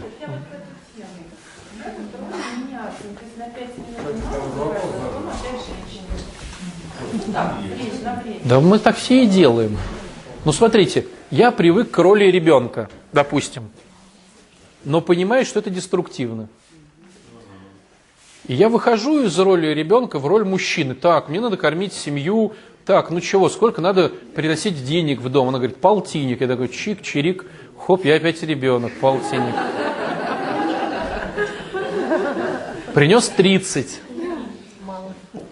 Да мы так все и делаем. Ну смотрите, я привык к роли ребенка, допустим, но понимаю, что это деструктивно. И я выхожу из роли ребенка в роль мужчины. Так, мне надо кормить семью. Так, ну чего, сколько надо приносить денег в дом? Она говорит, полтинник. Я такой, чик, чирик, хоп, я опять ребенок, полтинник. Принес 30.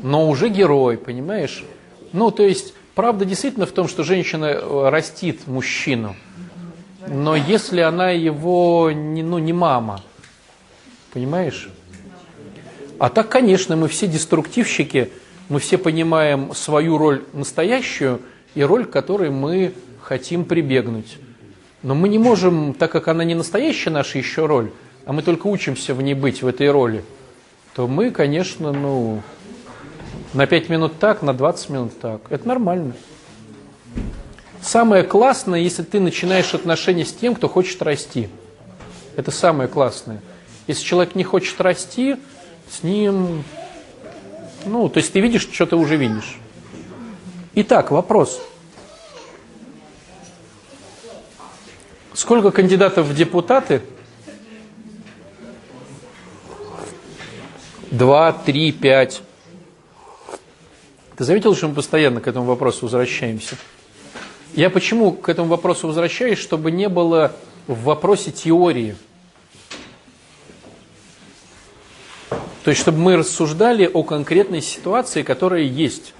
Но уже герой, понимаешь? Ну, то есть, правда действительно в том, что женщина э, растит мужчину. Но если она его, не, ну, не мама, понимаешь? А так, конечно, мы все деструктивщики, мы все понимаем свою роль настоящую и роль, которой мы хотим прибегнуть. Но мы не можем, так как она не настоящая наша еще роль, а мы только учимся в ней быть, в этой роли, то мы, конечно, ну, на 5 минут так, на 20 минут так. Это нормально. Самое классное, если ты начинаешь отношения с тем, кто хочет расти. Это самое классное. Если человек не хочет расти, с ним... Ну, то есть ты видишь, что ты уже видишь. Итак, вопрос. Сколько кандидатов в депутаты? Два, три, пять. Ты заметил, что мы постоянно к этому вопросу возвращаемся? Я почему к этому вопросу возвращаюсь, чтобы не было в вопросе теории. То есть, чтобы мы рассуждали о конкретной ситуации, которая есть,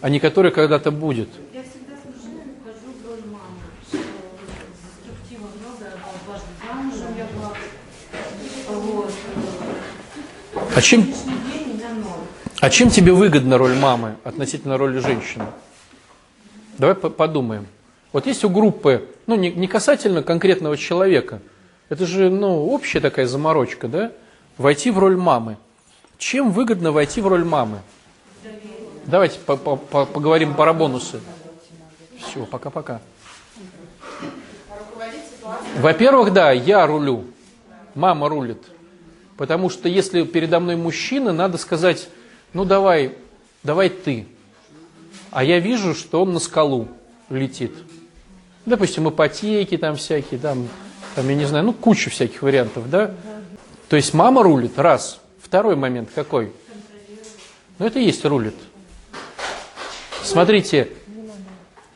а не которая когда-то будет. Я всегда с мужчинами хожу в роль мамы. что Деструктива много, я была дважды замужем, я была... Вот. А чем, а чем тебе выгодна роль мамы относительно роли женщины? Давай по- подумаем. Вот есть у группы, ну не, не касательно конкретного человека, это же ну, общая такая заморочка, да? Войти в роль мамы. Чем выгодно войти в роль мамы? Давайте по- по- по- поговорим про бонусы. Все, пока-пока. Во-первых, да, я рулю, мама рулит. Потому что если передо мной мужчина, надо сказать, ну давай, давай ты. А я вижу, что он на скалу летит. Допустим, ипотеки там всякие, там, там, я не знаю, ну куча всяких вариантов, да? То есть мама рулит, раз. Второй момент какой? Ну это и есть рулит. Смотрите,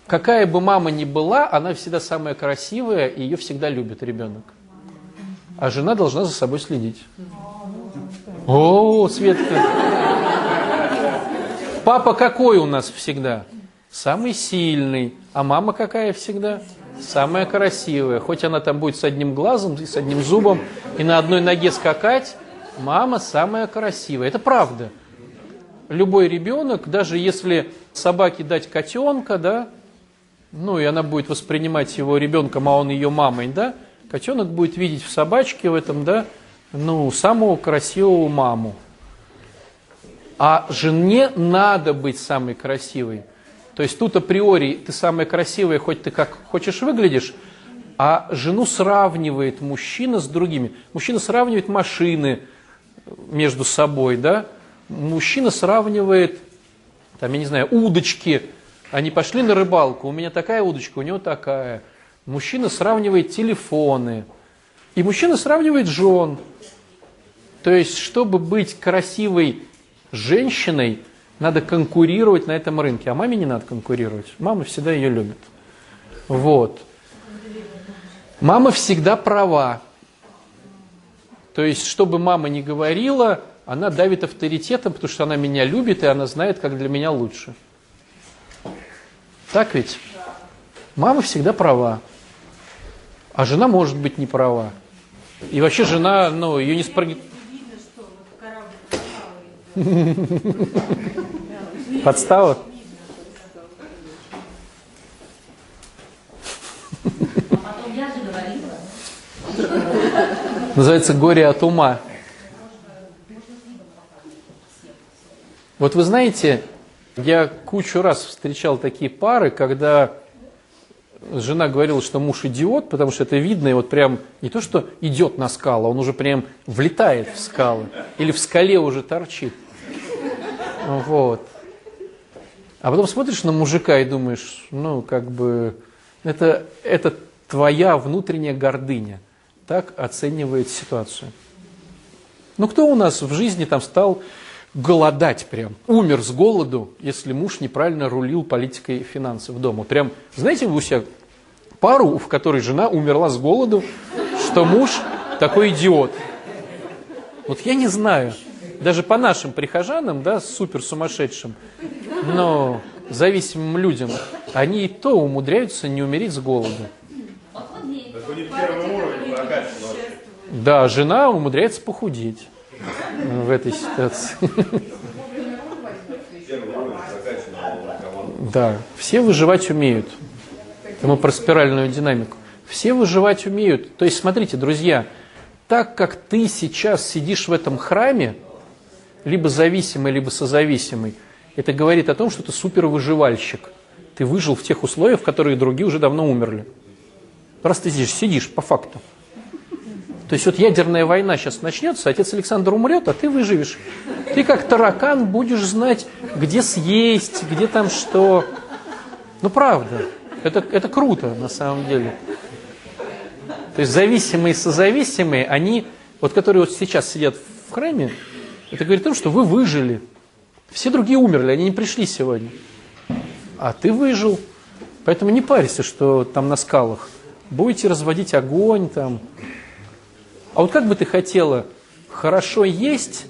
какая бы мама ни была, она всегда самая красивая, и ее всегда любит ребенок. А жена должна за собой следить. О, Светка. Папа какой у нас всегда? Самый сильный. А мама какая всегда? Самая красивая. Хоть она там будет с одним глазом и с одним зубом, и на одной ноге скакать, мама самая красивая. Это правда. Любой ребенок, даже если собаке дать котенка, да, ну и она будет воспринимать его ребенком, а он ее мамой, да, котенок будет видеть в собачке в этом, да, ну, самую красивую маму. А жене надо быть самой красивой. То есть тут априори ты самая красивая, хоть ты как хочешь выглядишь, а жену сравнивает мужчина с другими. Мужчина сравнивает машины между собой, да? Мужчина сравнивает, там, я не знаю, удочки. Они пошли на рыбалку, у меня такая удочка, у него такая. Мужчина сравнивает телефоны. И мужчина сравнивает жен. То есть, чтобы быть красивой женщиной, надо конкурировать на этом рынке. А маме не надо конкурировать. Мама всегда ее любит. Вот. Мама всегда права. То есть, чтобы мама не говорила, она давит авторитетом, потому что она меня любит, и она знает, как для меня лучше. Так ведь? Мама всегда права, а жена может быть не права. И вообще жена, ну, ее не что плавает. *laughs* Подстава? Потом я же говорила. Называется «Горе от ума». Вот вы знаете, я кучу раз встречал такие пары, когда жена говорила, что муж идиот, потому что это видно, и вот прям не то, что идет на скалу, он уже прям влетает в скалы, или в скале уже торчит. Вот. А потом смотришь на мужика и думаешь, ну, как бы, это, это твоя внутренняя гордыня так оценивает ситуацию. Ну, кто у нас в жизни там стал голодать прям, умер с голоду, если муж неправильно рулил политикой финансов дома? Прям, знаете, вы у себя пару, в которой жена умерла с голоду, что муж такой идиот? Вот я не знаю. Даже по нашим прихожанам, да, супер сумасшедшим, но зависимым людям, они и то умудряются не умереть с голоду. Так у них первый уровень. Да, жена умудряется похудеть в этой ситуации. Да, все выживать умеют. Это мы про спиральную динамику. Все выживать умеют. То есть, смотрите, друзья, так как ты сейчас сидишь в этом храме, либо зависимый, либо созависимый, это говорит о том, что ты супервыживальщик. Ты выжил в тех условиях, в которых другие уже давно умерли. Раз ты здесь сидишь, по факту. То есть вот ядерная война сейчас начнется, отец Александр умрет, а ты выживешь. Ты как таракан будешь знать, где съесть, где там что. Ну правда, это, это круто на самом деле. То есть зависимые и созависимые, они, вот которые вот сейчас сидят в храме, это говорит о том, что вы выжили. Все другие умерли, они не пришли сегодня. А ты выжил. Поэтому не парься, что там на скалах. Будете разводить огонь там. А вот как бы ты хотела хорошо есть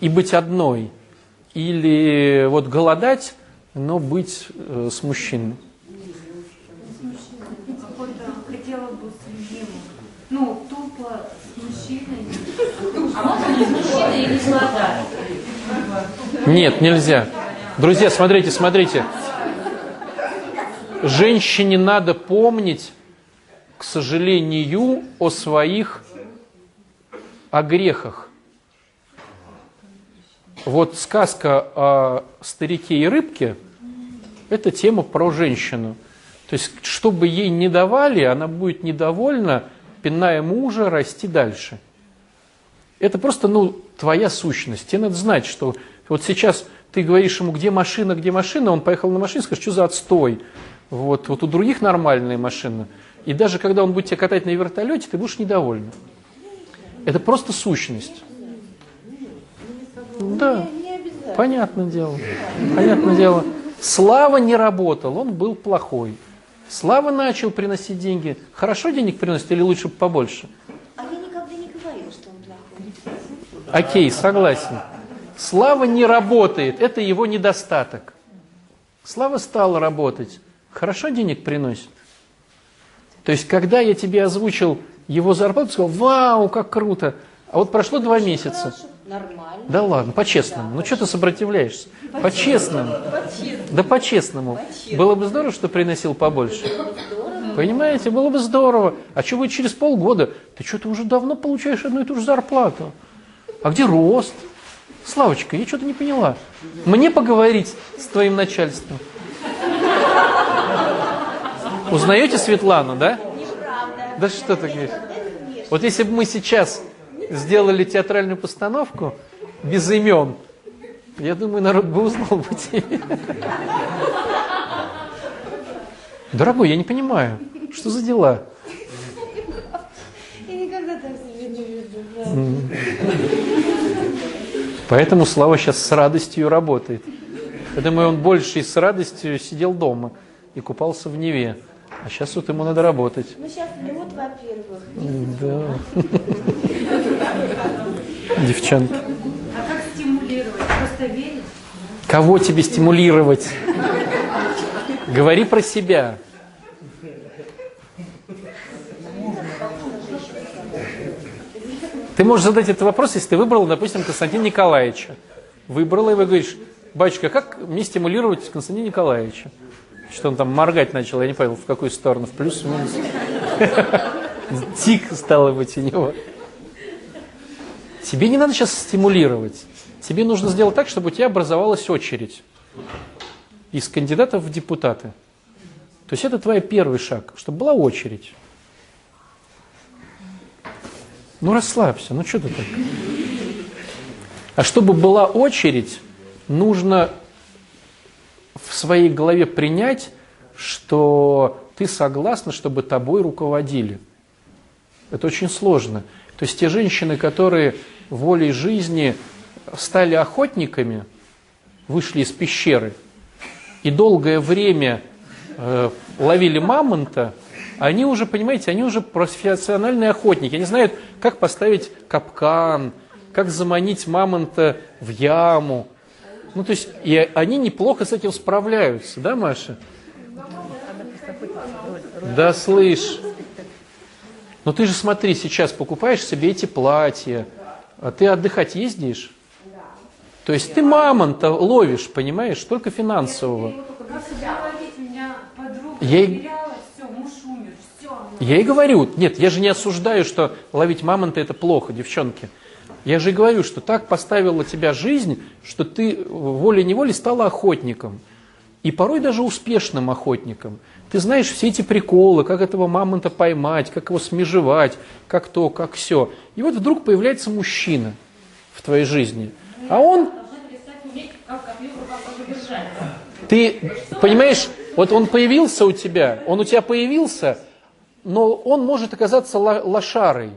и быть одной? Или вот голодать, но быть э, с мужчиной? Ну, тупо с мужчиной. А можно не с мужчиной или с глазами? Нет, нельзя. Друзья, смотрите, смотрите. Женщине надо помнить, к сожалению, о своих о грехах. Вот сказка о старике и рыбке – это тема про женщину. То есть, что бы ей не давали, она будет недовольна, пиная мужа, расти дальше. Это просто, ну, твоя сущность. Тебе надо знать, что вот сейчас ты говоришь ему, где машина, где машина, он поехал на машине, скажешь, что за отстой. Вот, вот у других нормальная машина. И даже когда он будет тебя катать на вертолете, ты будешь недовольна. Это просто сущность. Да, понятное дело. Понятное дело. Слава не работал, он был плохой. Слава начал приносить деньги. Хорошо денег приносит или лучше побольше? А я никогда не говорила, что он плохой. Окей, согласен. Слава не работает, это его недостаток. Слава стала работать. Хорошо денег приносит. То есть, когда я тебе озвучил его зарплату, сказал, вау, как круто. А вот прошло два месяца. Нормально. Да ладно, по-честному. Ну что ты сопротивляешься? По-честному. Да по-честному. Было бы здорово, что приносил побольше. Понимаете, было бы здорово. А что вы через полгода? Ты что-то уже давно получаешь одну и ту же зарплату. А где рост? Славочка, я что-то не поняла. Мне поговорить с твоим начальством. Узнаете Светлану, да? Да что ты говоришь? Вот если бы мы сейчас сделали театральную постановку без имен, я думаю, народ бы узнал бы тебя. Дорогой, я не понимаю, что за дела? Я никогда так не веду. Поэтому Слава сейчас с радостью работает. Я думаю, он больше и с радостью сидел дома и купался в Неве. А сейчас вот ему надо работать. Ну, сейчас лед, во-первых. Да. Девчонки. А как стимулировать? Просто верить? Кого тебе стимулировать? Говори про себя. Ты можешь задать этот вопрос, если ты выбрал, допустим, Константина Николаевича. Выбрала, и вы говоришь, батюшка, как мне стимулировать Константина Николаевича? Что он там моргать начал, я не понял, в какую сторону, в плюс, в минус. *laughs* Тик стало быть у него. Тебе не надо сейчас стимулировать. Тебе нужно сделать так, чтобы у тебя образовалась очередь из кандидатов в депутаты. То есть это твой первый шаг, чтобы была очередь. Ну расслабься, ну что ты так? А чтобы была очередь, нужно в своей голове принять, что ты согласна, чтобы тобой руководили. Это очень сложно. То есть те женщины, которые волей жизни стали охотниками, вышли из пещеры и долгое время э, ловили мамонта, они уже, понимаете, они уже профессиональные охотники. Они знают, как поставить капкан, как заманить мамонта в яму. Ну, то есть, и они неплохо с этим справляются, да, Маша? Да, слышь. Но ты же смотри, сейчас покупаешь себе эти платья, а ты отдыхать ездишь? То есть ты мамонта ловишь, понимаешь, только финансового. Я все. Я и говорю, нет, я же не осуждаю, что ловить мамонта это плохо, девчонки. Я же говорю, что так поставила тебя жизнь, что ты волей-неволей стала охотником. И порой даже успешным охотником. Ты знаешь все эти приколы, как этого мамонта поймать, как его смежевать, как то, как все. И вот вдруг появляется мужчина в твоей жизни. А он. Ты понимаешь, вот он появился у тебя, он у тебя появился, но он может оказаться ло- лошарой.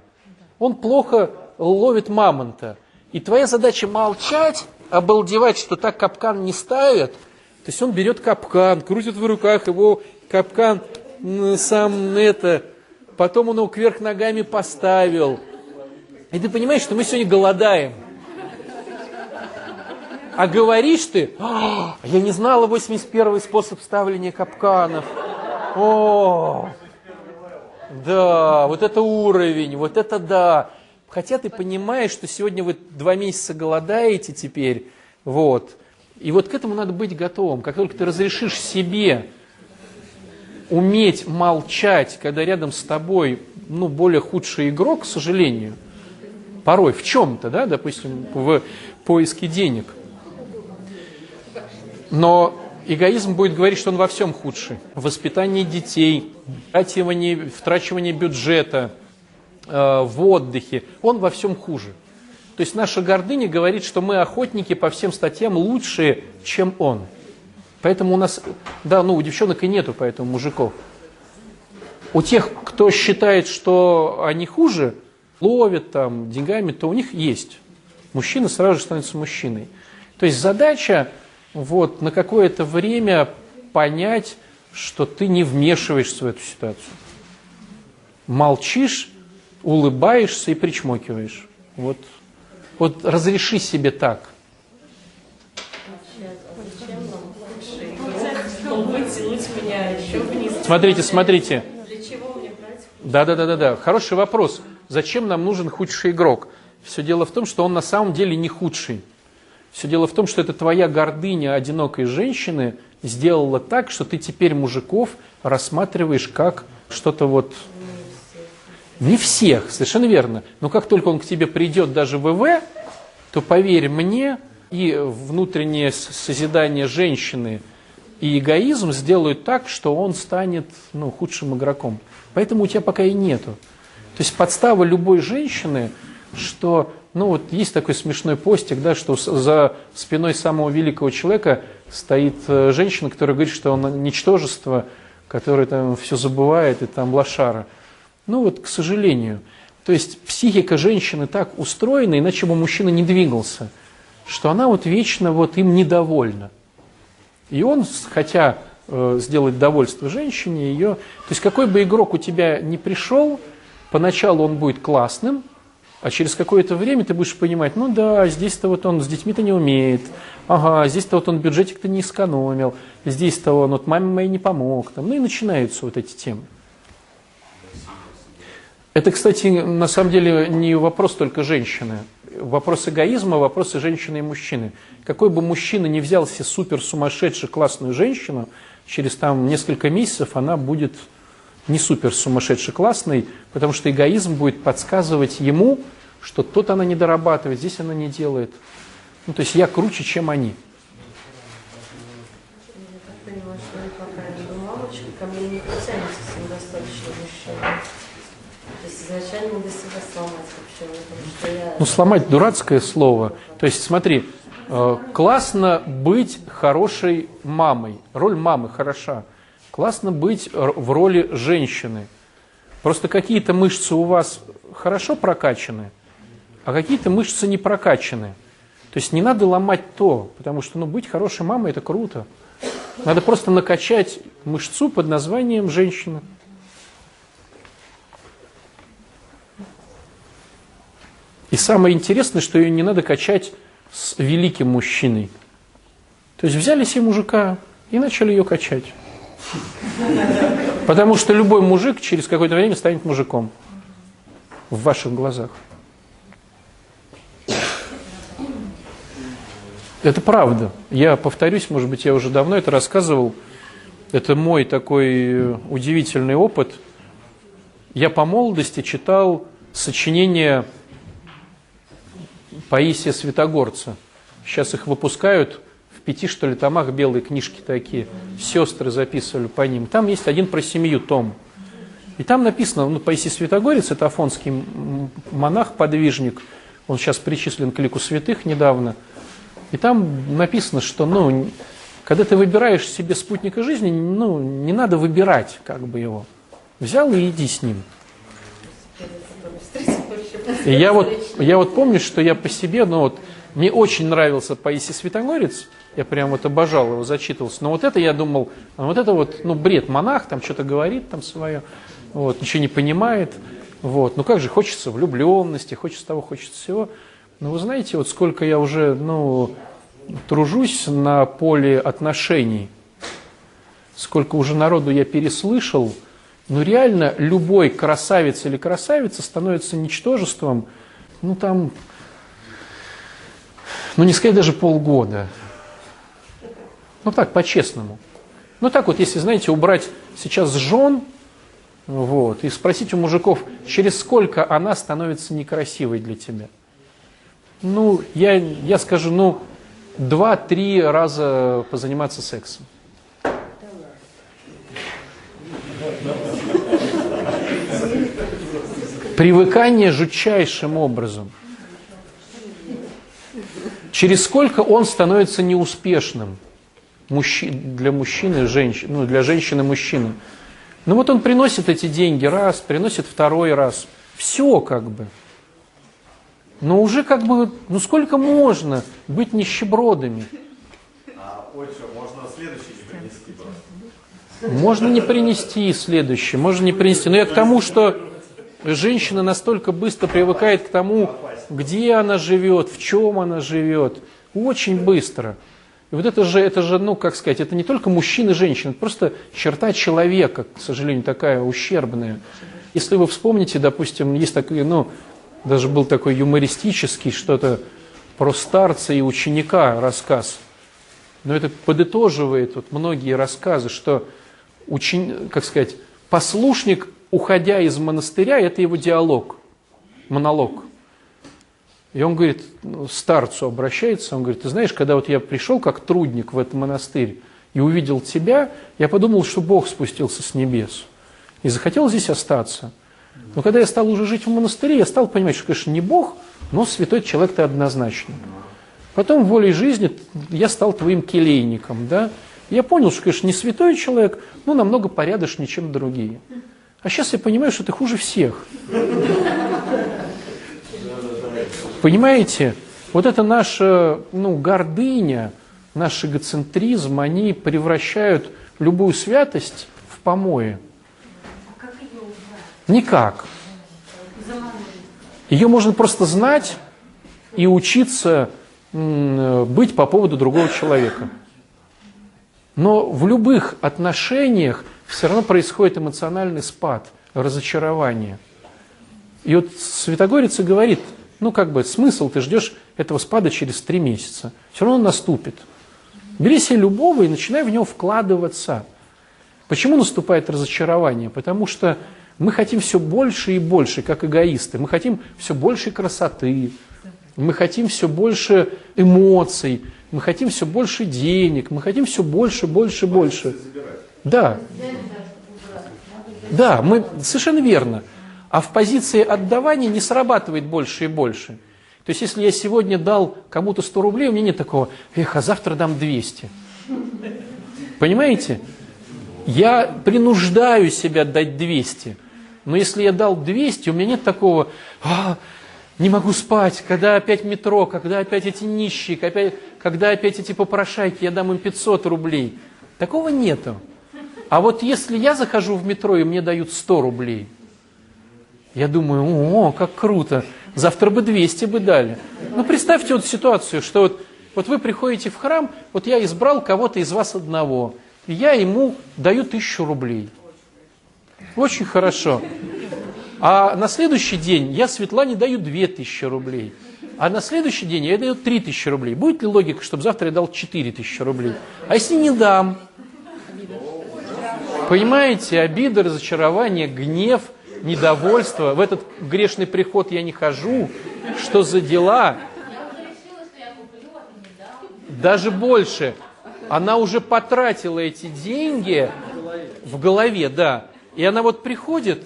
Он плохо ловит мамонта. И твоя задача молчать, обалдевать, что так капкан не ставят. То есть он берет капкан, крутит в руках его капкан сам это, потом он его кверх ногами поставил. И ты понимаешь, что мы сегодня голодаем. А говоришь ты, «А, я не знала 81 способ ставления капканов. О, да, вот это уровень, вот это да. Хотя ты понимаешь, что сегодня вы два месяца голодаете теперь, вот. И вот к этому надо быть готовым. Как только ты разрешишь себе уметь молчать, когда рядом с тобой, ну, более худший игрок, к сожалению, порой в чем-то, да, допустим, в поиске денег, но эгоизм будет говорить, что он во всем худший. В воспитании детей, втрачивании, втрачивании бюджета, в отдыхе. Он во всем хуже. То есть наша гордыня говорит, что мы охотники по всем статьям лучшие, чем он. Поэтому у нас, да, ну у девчонок и нету поэтому мужиков. У тех, кто считает, что они хуже, ловят там деньгами, то у них есть. Мужчина сразу же становится мужчиной. То есть задача вот на какое-то время понять, что ты не вмешиваешься в эту ситуацию. Молчишь, улыбаешься и причмокиваешь. Вот, вот разреши себе так. Смотрите, смотрите. Да, да, да, да, да. Хороший вопрос. Зачем нам нужен худший игрок? Все дело в том, что он на самом деле не худший. Все дело в том, что это твоя гордыня одинокой женщины сделала так, что ты теперь мужиков рассматриваешь как что-то вот... Не всех, совершенно верно. Но как только он к тебе придет даже в ВВ, то поверь мне, и внутреннее созидание женщины, и эгоизм сделают так, что он станет ну, худшим игроком. Поэтому у тебя пока и нету. То есть подстава любой женщины, что, ну вот есть такой смешной постик, да, что за спиной самого великого человека стоит э, женщина, которая говорит, что он ничтожество, которое там все забывает, и там лошара. Ну вот, к сожалению. То есть психика женщины так устроена, иначе бы мужчина не двигался, что она вот вечно вот им недовольна. И он, хотя э, сделать довольство женщине, ее... То есть какой бы игрок у тебя не пришел, поначалу он будет классным, а через какое-то время ты будешь понимать, ну да, здесь-то вот он с детьми-то не умеет, ага, здесь-то вот он бюджетик-то не экономил, здесь-то он вот маме моей не помог, там, ну и начинаются вот эти темы. Это, кстати, на самом деле не вопрос только женщины. Вопрос эгоизма, вопрос и женщины, и мужчины. Какой бы мужчина не взял себе супер сумасшедшую классную женщину, через там несколько месяцев она будет не супер сумасшедшей классной, потому что эгоизм будет подсказывать ему, что тут она не дорабатывает, здесь она не делает. Ну, то есть я круче, чем они. Я так понимаю, что вы пока не мамочка, ко мне не потянется самодостаточный мужчина. То Ну, сломать дурацкое слово. То есть, смотри, э, классно быть хорошей мамой. Роль мамы хороша. Классно быть в роли женщины. Просто какие-то мышцы у вас хорошо прокачаны, а какие-то мышцы не прокачаны. То есть не надо ломать то, потому что ну, быть хорошей мамой – это круто. Надо просто накачать мышцу под названием женщина. И самое интересное, что ее не надо качать с великим мужчиной. То есть взяли себе мужика и начали ее качать. Потому что любой мужик через какое-то время станет мужиком в ваших глазах. Это правда. Я повторюсь, может быть, я уже давно это рассказывал. Это мой такой удивительный опыт. Я по молодости читал сочинения Паисия Святогорца. Сейчас их выпускают в пяти, что ли, томах белые книжки такие. Сестры записывали по ним. Там есть один про семью том. И там написано, ну, Паисий Святогорец, это афонский монах-подвижник, он сейчас причислен к лику святых недавно. И там написано, что, ну, когда ты выбираешь себе спутника жизни, ну, не надо выбирать, как бы его. Взял и иди с ним. И я вот, я вот помню, что я по себе, ну вот, мне очень нравился Паисий Святогорец, я прям вот обожал его, зачитывался. Но вот это я думал, а вот это вот, ну, бред, монах там что-то говорит там свое, вот, ничего не понимает, вот. Ну как же, хочется влюбленности, хочется того, хочется всего. Но вы знаете, вот сколько я уже, ну, тружусь на поле отношений, сколько уже народу я переслышал, ну реально любой красавец или красавица становится ничтожеством, ну там, ну не сказать даже полгода. Ну так, по-честному. Ну так вот, если, знаете, убрать сейчас жен, вот, и спросить у мужиков, через сколько она становится некрасивой для тебя. Ну, я, я скажу, ну, два-три раза позаниматься сексом. Привыкание жутчайшим образом. Через сколько он становится неуспешным мужчи- для мужчины и женщины, ну, для женщины мужчины. Ну вот он приносит эти деньги раз, приносит второй раз. Все как бы. Но уже как бы, ну сколько можно быть нищебродами? А отче, можно следующий не принести просто. Можно не принести следующее, можно не принести. Но я к тому, что женщина настолько быстро привыкает к тому, где она живет, в чем она живет. Очень быстро. И вот это же, это же, ну, как сказать, это не только мужчина и женщина, это просто черта человека, к сожалению, такая ущербная. Если вы вспомните, допустим, есть такой, ну, даже был такой юмористический, что-то про старца и ученика рассказ. Но это подытоживает вот многие рассказы, что учени, как сказать, послушник, уходя из монастыря, это его диалог, монолог. И он говорит, ну, старцу обращается, он говорит, ты знаешь, когда вот я пришел как трудник в этот монастырь и увидел тебя, я подумал, что Бог спустился с небес и захотел здесь остаться. Но когда я стал уже жить в монастыре, я стал понимать, что, конечно, не Бог, но святой человек ты однозначно. Потом волей жизни я стал твоим келейником, да. Я понял, что, конечно, не святой человек, но намного порядочнее, чем другие. А сейчас я понимаю, что ты хуже всех. Понимаете? Вот это наша ну, гордыня, наш эгоцентризм, они превращают любую святость в помои. Убрать? Никак. Ее можно просто знать и учиться быть по поводу другого человека. Но в любых отношениях все равно происходит эмоциональный спад, разочарование. И вот Святогорица говорит, ну как бы смысл, ты ждешь этого спада через три месяца. Все равно он наступит. Бери себе любого и начинай в него вкладываться. Почему наступает разочарование? Потому что мы хотим все больше и больше, как эгоисты. Мы хотим все больше красоты, мы хотим все больше эмоций, мы хотим все больше денег, мы хотим все больше, больше, больше. Да. Да, мы совершенно верно. А в позиции отдавания не срабатывает больше и больше. То есть, если я сегодня дал кому-то 100 рублей, у меня нет такого, эх, а завтра дам 200. Понимаете? Я принуждаю себя дать 200. Но если я дал 200, у меня нет такого, а, не могу спать, когда опять метро, когда опять эти нищие, когда, когда опять эти попрошайки, я дам им 500 рублей. Такого нету. А вот если я захожу в метро и мне дают 100 рублей, я думаю, о, как круто, завтра бы 200 бы дали. Ну, представьте вот ситуацию, что вот, вот вы приходите в храм, вот я избрал кого-то из вас одного, и я ему даю тысячу рублей. Очень хорошо. А на следующий день я Светлане даю 2000 рублей. А на следующий день я даю 3000 рублей. Будет ли логика, чтобы завтра я дал 4000 рублей? А если не дам? Понимаете, обида, разочарование, гнев, недовольство. В этот грешный приход я не хожу. Что за дела? Даже больше. Она уже потратила эти деньги в голове, да. И она вот приходит,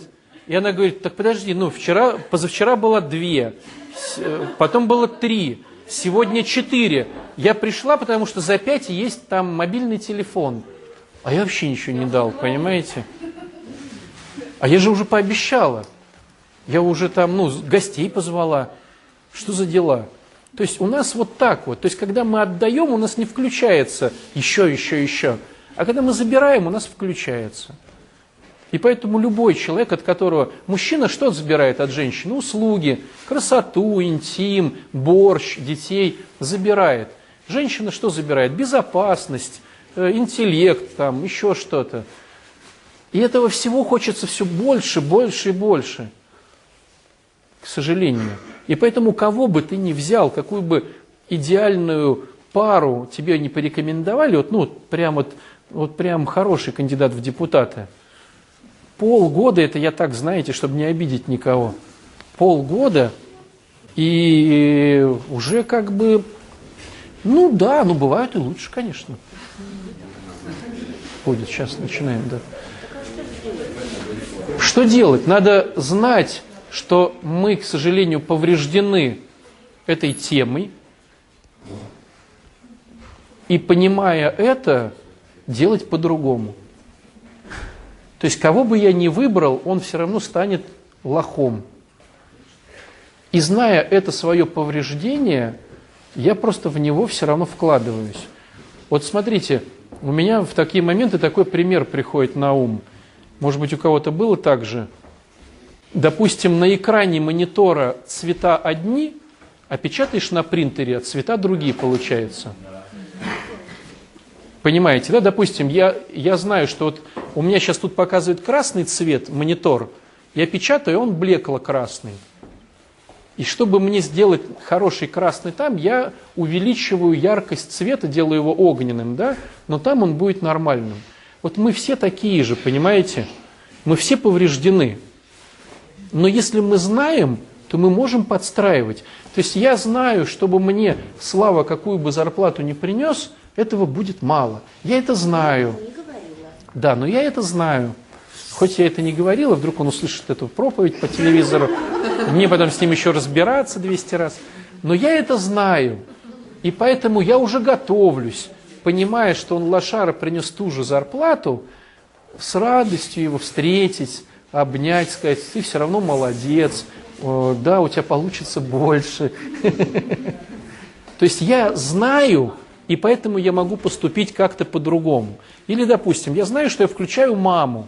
и она говорит, так подожди, ну вчера, позавчера было две, э, потом было три, сегодня четыре. Я пришла, потому что за пять есть там мобильный телефон. А я вообще ничего не дал, понимаете? А я же уже пообещала. Я уже там, ну, гостей позвала. Что за дела? То есть у нас вот так вот. То есть когда мы отдаем, у нас не включается еще, еще, еще. А когда мы забираем, у нас включается. И поэтому любой человек, от которого мужчина что забирает от женщины? Услуги, красоту, интим, борщ, детей забирает. Женщина что забирает? Безопасность, э, интеллект, там, еще что-то. И этого всего хочется все больше, больше и больше. К сожалению. И поэтому кого бы ты ни взял, какую бы идеальную пару тебе не порекомендовали, вот, ну, прям вот, вот прям хороший кандидат в депутаты – полгода, это я так, знаете, чтобы не обидеть никого, полгода, и уже как бы, ну да, ну бывают и лучше, конечно. Будет, сейчас начинаем, да. Что делать? Надо знать, что мы, к сожалению, повреждены этой темой, и понимая это, делать по-другому. То есть кого бы я ни выбрал, он все равно станет лохом. И зная это свое повреждение, я просто в него все равно вкладываюсь. Вот смотрите, у меня в такие моменты такой пример приходит на ум. Может быть, у кого-то было так же. Допустим, на экране монитора цвета одни, а печатаешь на принтере, а цвета другие получаются. Понимаете, да? Допустим, я, я знаю, что вот у меня сейчас тут показывает красный цвет монитор, я печатаю, он блекло-красный. И чтобы мне сделать хороший красный там, я увеличиваю яркость цвета, делаю его огненным, да? Но там он будет нормальным. Вот мы все такие же, понимаете? Мы все повреждены. Но если мы знаем, то мы можем подстраивать. То есть я знаю, чтобы мне Слава какую бы зарплату не принес, этого будет мало. Я это знаю. Да, но я это знаю. Хоть я это не говорила, вдруг он услышит эту проповедь по телевизору, мне потом с ним еще разбираться 200 раз. Но я это знаю, и поэтому я уже готовлюсь, понимая, что он лошара принес ту же зарплату, с радостью его встретить, обнять, сказать, ты все равно молодец, да, у тебя получится больше. *laughs* То есть я знаю, и поэтому я могу поступить как-то по-другому. Или, допустим, я знаю, что я включаю маму.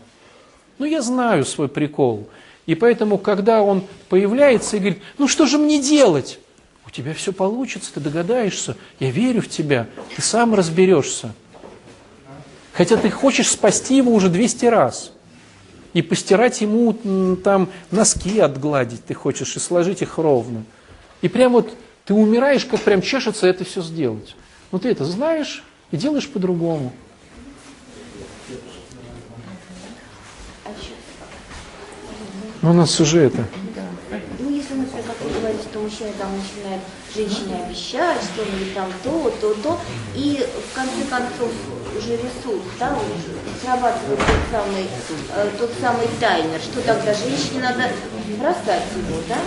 Ну, я знаю свой прикол. И поэтому, когда он появляется и говорит, ну что же мне делать? У тебя все получится, ты догадаешься, я верю в тебя, ты сам разберешься. Хотя ты хочешь спасти его уже 200 раз. И постирать ему там носки отгладить ты хочешь, и сложить их ровно. И прям вот ты умираешь, как прям чешется это все сделать. Ну ты это знаешь и делаешь по-другому. Ну, у нас уже это. ну, если, например, как вы говорите, что мужчина там начинает женщине обещать, что он ей там то, то, то, и в конце концов уже рисует, да, уже срабатывает тот самый, э, тот самый таймер, что тогда женщине надо бросать его, да?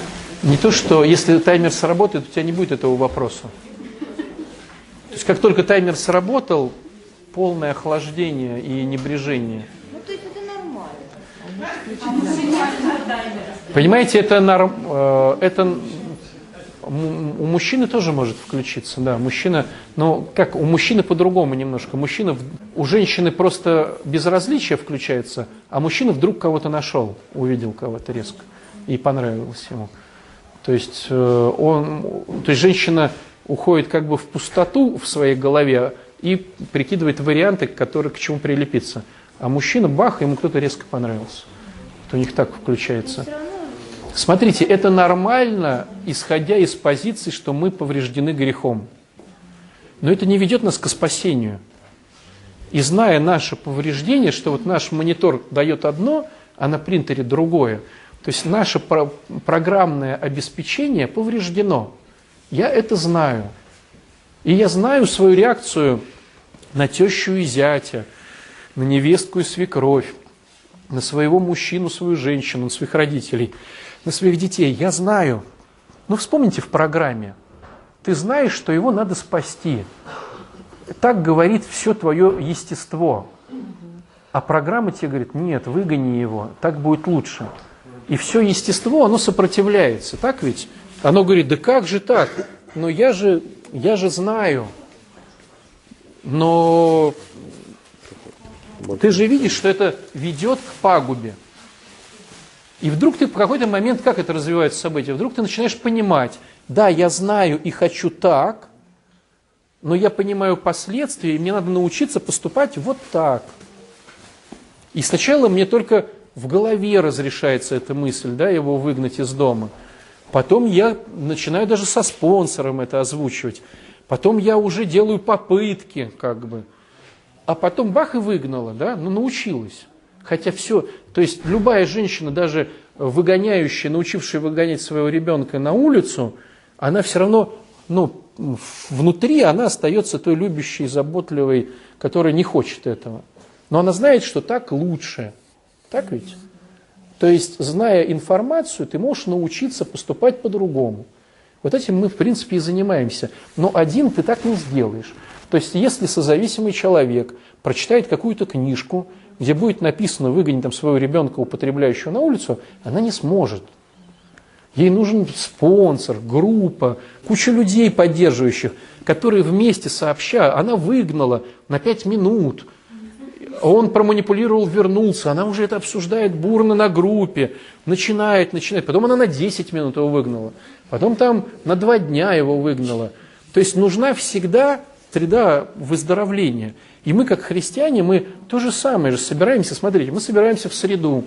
Не то, что если таймер сработает, у тебя не будет этого вопроса. То есть как только таймер сработал, полное охлаждение и небрежение. Ну, то есть это нормально. Понимаете, это, норм- э, это у мужчины тоже может включиться, да, мужчина, но как, у мужчины по-другому немножко, мужчина, у женщины просто безразличие включается, а мужчина вдруг кого-то нашел, увидел кого-то резко и понравилось ему. То есть, э, он, то есть женщина уходит как бы в пустоту в своей голове и прикидывает варианты, которые к чему прилепиться. А мужчина, бах, ему кто-то резко понравился. Вот у них так включается. Смотрите, это нормально, исходя из позиции, что мы повреждены грехом. Но это не ведет нас к спасению. И зная наше повреждение, что вот наш монитор дает одно, а на принтере другое, то есть наше про- программное обеспечение повреждено. Я это знаю. И я знаю свою реакцию на тещу и зятя, на невестку и свекровь, на своего мужчину, свою женщину, на своих родителей, на своих детей. Я знаю. Но вспомните в программе. Ты знаешь, что его надо спасти. Так говорит все твое естество. А программа тебе говорит, нет, выгони его, так будет лучше. И все естество, оно сопротивляется, так ведь? Оно говорит, да как же так? Но я же, я же знаю. Но ты же видишь, что это ведет к пагубе. И вдруг ты в какой-то момент, как это развивается событие, вдруг ты начинаешь понимать, да, я знаю и хочу так, но я понимаю последствия, и мне надо научиться поступать вот так. И сначала мне только в голове разрешается эта мысль, да, его выгнать из дома. Потом я начинаю даже со спонсором это озвучивать. Потом я уже делаю попытки, как бы. А потом бах и выгнала, да, ну научилась. Хотя все, то есть любая женщина, даже выгоняющая, научившая выгонять своего ребенка на улицу, она все равно, ну, внутри она остается той любящей, заботливой, которая не хочет этого. Но она знает, что так лучше. Так ведь? То есть, зная информацию, ты можешь научиться поступать по-другому. Вот этим мы, в принципе, и занимаемся. Но один ты так не сделаешь. То есть, если созависимый человек прочитает какую-то книжку, где будет написано «выгонить там, своего ребенка, употребляющего на улицу», она не сможет. Ей нужен спонсор, группа, куча людей поддерживающих, которые вместе сообща, она выгнала на пять минут, он проманипулировал, вернулся, она уже это обсуждает бурно на группе, начинает, начинает, потом она на 10 минут его выгнала, потом там на два дня его выгнала. То есть нужна всегда среда выздоровления. И мы, как христиане, мы то же самое же собираемся, смотрите, мы собираемся в среду.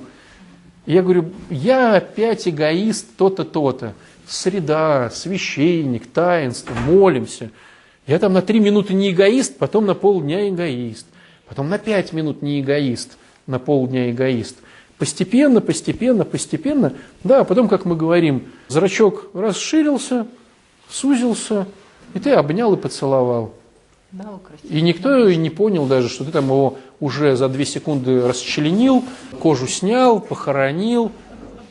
Я говорю, я опять эгоист, то-то, то-то. Среда, священник, таинство, молимся. Я там на три минуты не эгоист, потом на полдня эгоист. Потом на пять минут не эгоист, на полдня эгоист. Постепенно, постепенно, постепенно. Да, а потом, как мы говорим, зрачок расширился, сузился, и ты обнял и поцеловал. И никто и не понял даже, что ты там его уже за две секунды расчленил, кожу снял, похоронил,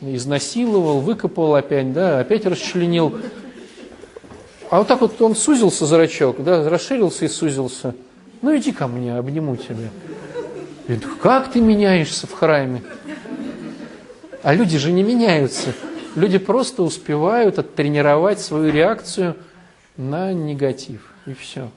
изнасиловал, выкопал опять, да, опять расчленил. А вот так вот он сузился, зрачок, да, расширился и сузился. Ну иди ко мне, обниму тебя. Говорит, как ты меняешься в храме? А люди же не меняются. Люди просто успевают оттренировать свою реакцию на негатив. И все.